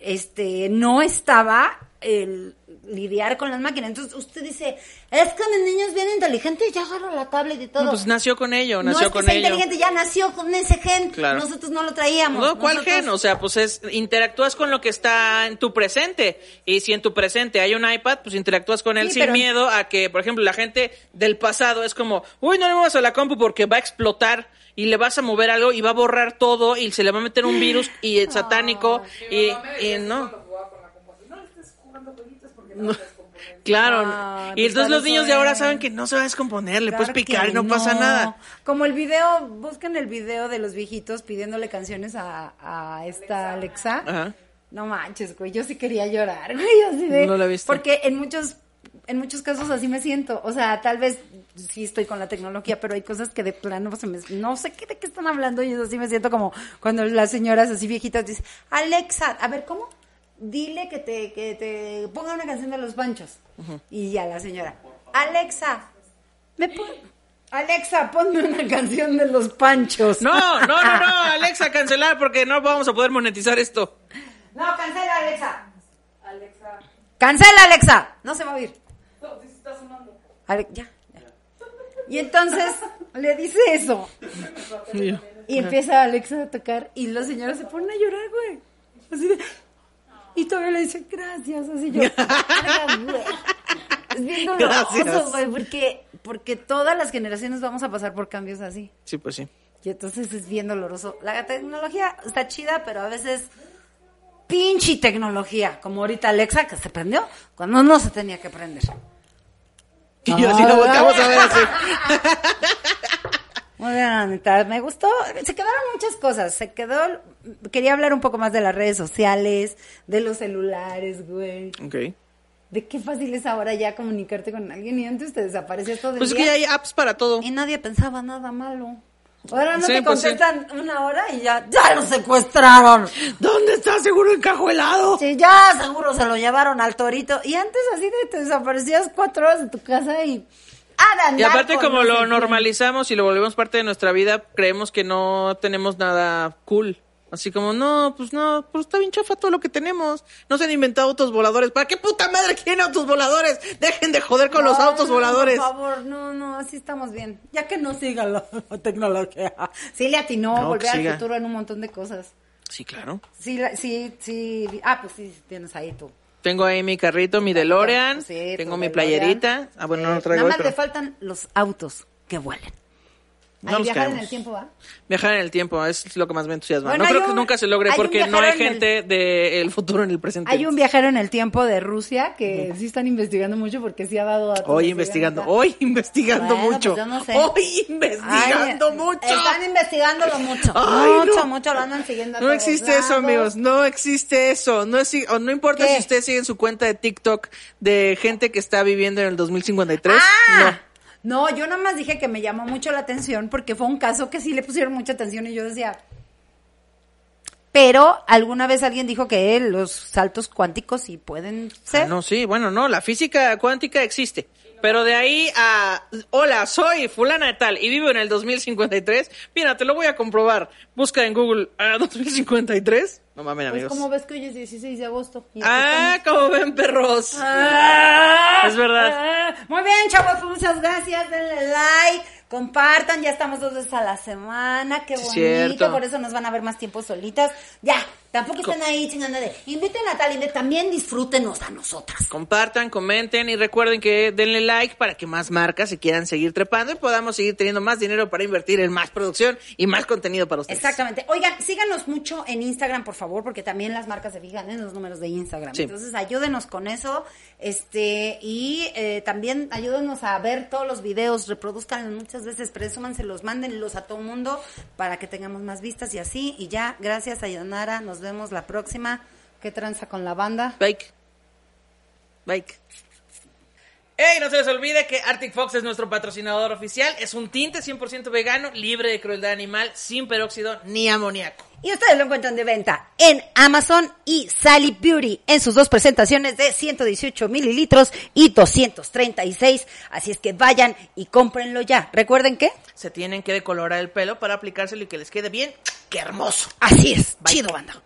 este, no estaba el lidiar con las máquinas. Entonces usted dice, es que mi niño es bien inteligente ya agarra la tablet y todo. No, pues nació con ello, no nació es que con sea ello. inteligente, ya nació con ese gen. Claro. Nosotros no lo traíamos. No, ¿cuál Nosotros- gen? O sea, pues es, interactúas con lo que está en tu presente. Y si en tu presente hay un iPad, pues interactúas con él Sí, sin pero- miedo a que, por ejemplo, la gente del pasado es como, uy, no le muevas a la compu porque va a explotar y le vas a mover algo y va a borrar todo y se le va a meter un virus y es satánico y, y no. cuando jugaba con la compu, así, No le estés jugando jueguitos porque no. Claro. Ah, y entonces los niños de ahora saben que no se va a descomponer, le puedes picar y no, pasa nada. Como el video, busquen el video de los viejitos pidiéndole canciones a, a esta Alexa. Ajá. No manches, güey, yo sí quería llorar, güey, así de... No la viste. Porque en muchos, en muchos casos así me siento. O sea, tal vez sí estoy con la tecnología, pero hay cosas que de plano se me... No sé qué, de qué están hablando y así me siento como cuando las señoras así viejitas dicen, Alexa, a ver, ¿cómo? Dile que te, que te ponga una canción de los panchos. Y ya la señora, Alexa, ¿me pon- Alexa, ponme una canción de los panchos. No, no, no, no, Alexa, cancelar porque no vamos a poder monetizar esto. No, cancela, Alexa. Alexa, Cancela, Alexa. No se va a oír. no, sí está sonando. Ale- ya, ya. Y entonces le dice eso. Y empieza Alexa a tocar y la señora se pone a llorar, güey. Así de... Y todavía le dice, gracias, así yo. Es bien doloroso, güey, porque, porque todas las generaciones vamos a pasar por cambios así. Sí, pues sí. Y entonces es bien doloroso. La tecnología está chida, pero a veces pinche tecnología, como ahorita Alexa que se prendió cuando no se tenía que prender. Y yo así lo volteamos a ver así. Muy bien, me gustó. Se quedaron muchas cosas. Se quedó. Quería hablar un poco más de las redes sociales, de los celulares, güey. Ok. De qué fácil es ahora ya comunicarte con alguien y antes te desaparecía todo el Pues es día que ya hay apps para todo. y nadie pensaba nada malo. Ahora no Sí, te pues sí. contestan una hora y ya, ya lo secuestraron. ¿Dónde está seguro encajuelado? Sí, ya seguro se lo llevaron al torito. Y antes así de te desaparecías cuatro horas de tu casa y... Y aparte como lo normalizamos y lo volvemos parte de nuestra vida, creemos que no tenemos nada cool. Así como, no, pues no, pues está bien chafa todo lo que tenemos. No se han inventado autos voladores. ¿Para qué puta madre quieren autos voladores? Dejen de joder con los autos no, voladores. Por favor, no, no, así estamos bien. Ya que no siga la, la tecnología. Sí le atinó No, volver al futuro en un montón de cosas. Sí, claro. Sí, la- sí, sí. Ah, pues sí, tienes ahí tú. Tengo ahí mi carrito, mi DeLorean. Sí, tengo mi DeLorean. playerita. Ah, bueno, no Eh, traigo Nada más le faltan los autos que vuelen. No viajar en el tiempo, ¿va? Viajar en el tiempo es lo que más me entusiasma. Bueno, no hay creo que un- nunca se logre porque no hay viajero en gente del futuro en el presente. Hay un viajero en el tiempo de Rusia que sí están investigando mucho porque sí ha dado datos. Hoy investigando, hoy investigando Bueno, mucho. pues yo no sé. Hoy investigando Ay, mucho. Están investigándolo mucho. Ay, mucho, no. mucho. Lo andan siguiendo a No todos existe eso, amigos. No existe eso. No, es, o no importa ¿Qué? si ustedes siguen su cuenta de TikTok de gente que está viviendo en el 2053. Ah, No, yo nada más dije que me llamó mucho la atención porque fue un caso que sí le pusieron mucha atención y yo decía. Pero alguna vez alguien dijo que los saltos cuánticos sí pueden ser. Ah, no, sí, bueno, no, la física cuántica existe. Pero de ahí a, hola, soy fulana de tal y vivo en el 2053, mira, te lo voy a comprobar. Busca en Google ah, 2053. No mames, Pues amigos. como ves que hoy es 16 de agosto. y Ah, como ven, perros. Ah, Es verdad. ah. Muy bien, chavos, pues muchas gracias. Denle like, compartan. Ya estamos dos veces a la semana. Qué bonito. cierto. Por eso nos van a ver más tiempo solitas. Ya, tampoco estén ahí chingando de inviten a tal, inviten. También disfrútenos a nosotras. Compartan, comenten y recuerden que denle like para que más marcas se quieran seguir trepando y podamos seguir teniendo más dinero para invertir en más producción y más contenido para ustedes. Exactamente. Oigan, síganos mucho en Instagram, por favor, porque también las marcas se fijan en los números de Instagram. Sí. Entonces, ayúdenos con eso. Este, y eh, también ayúdenos a ver todos los videos, reproduzcan muchas veces, presúmanselos, mándenlos a todo el mundo para que tengamos más vistas y así. Y ya, gracias a Yanara, nos vemos la próxima. ¿Qué tranza con la banda? Bike. Bike. Ey, no se les olvide que Arctic Fox es nuestro patrocinador oficial. Es un tinte 100% vegano, libre de crueldad animal, sin peróxido ni amoníaco. Y ustedes lo encuentran de venta en Amazon y Sally Beauty en sus dos presentaciones de 118 mililitros y 236. Así es que vayan y cómprenlo ya. Recuerden que Se tienen que decolorar el pelo para aplicárselo y que les quede bien. ¡Qué hermoso! así es. Bye. Chido, banda.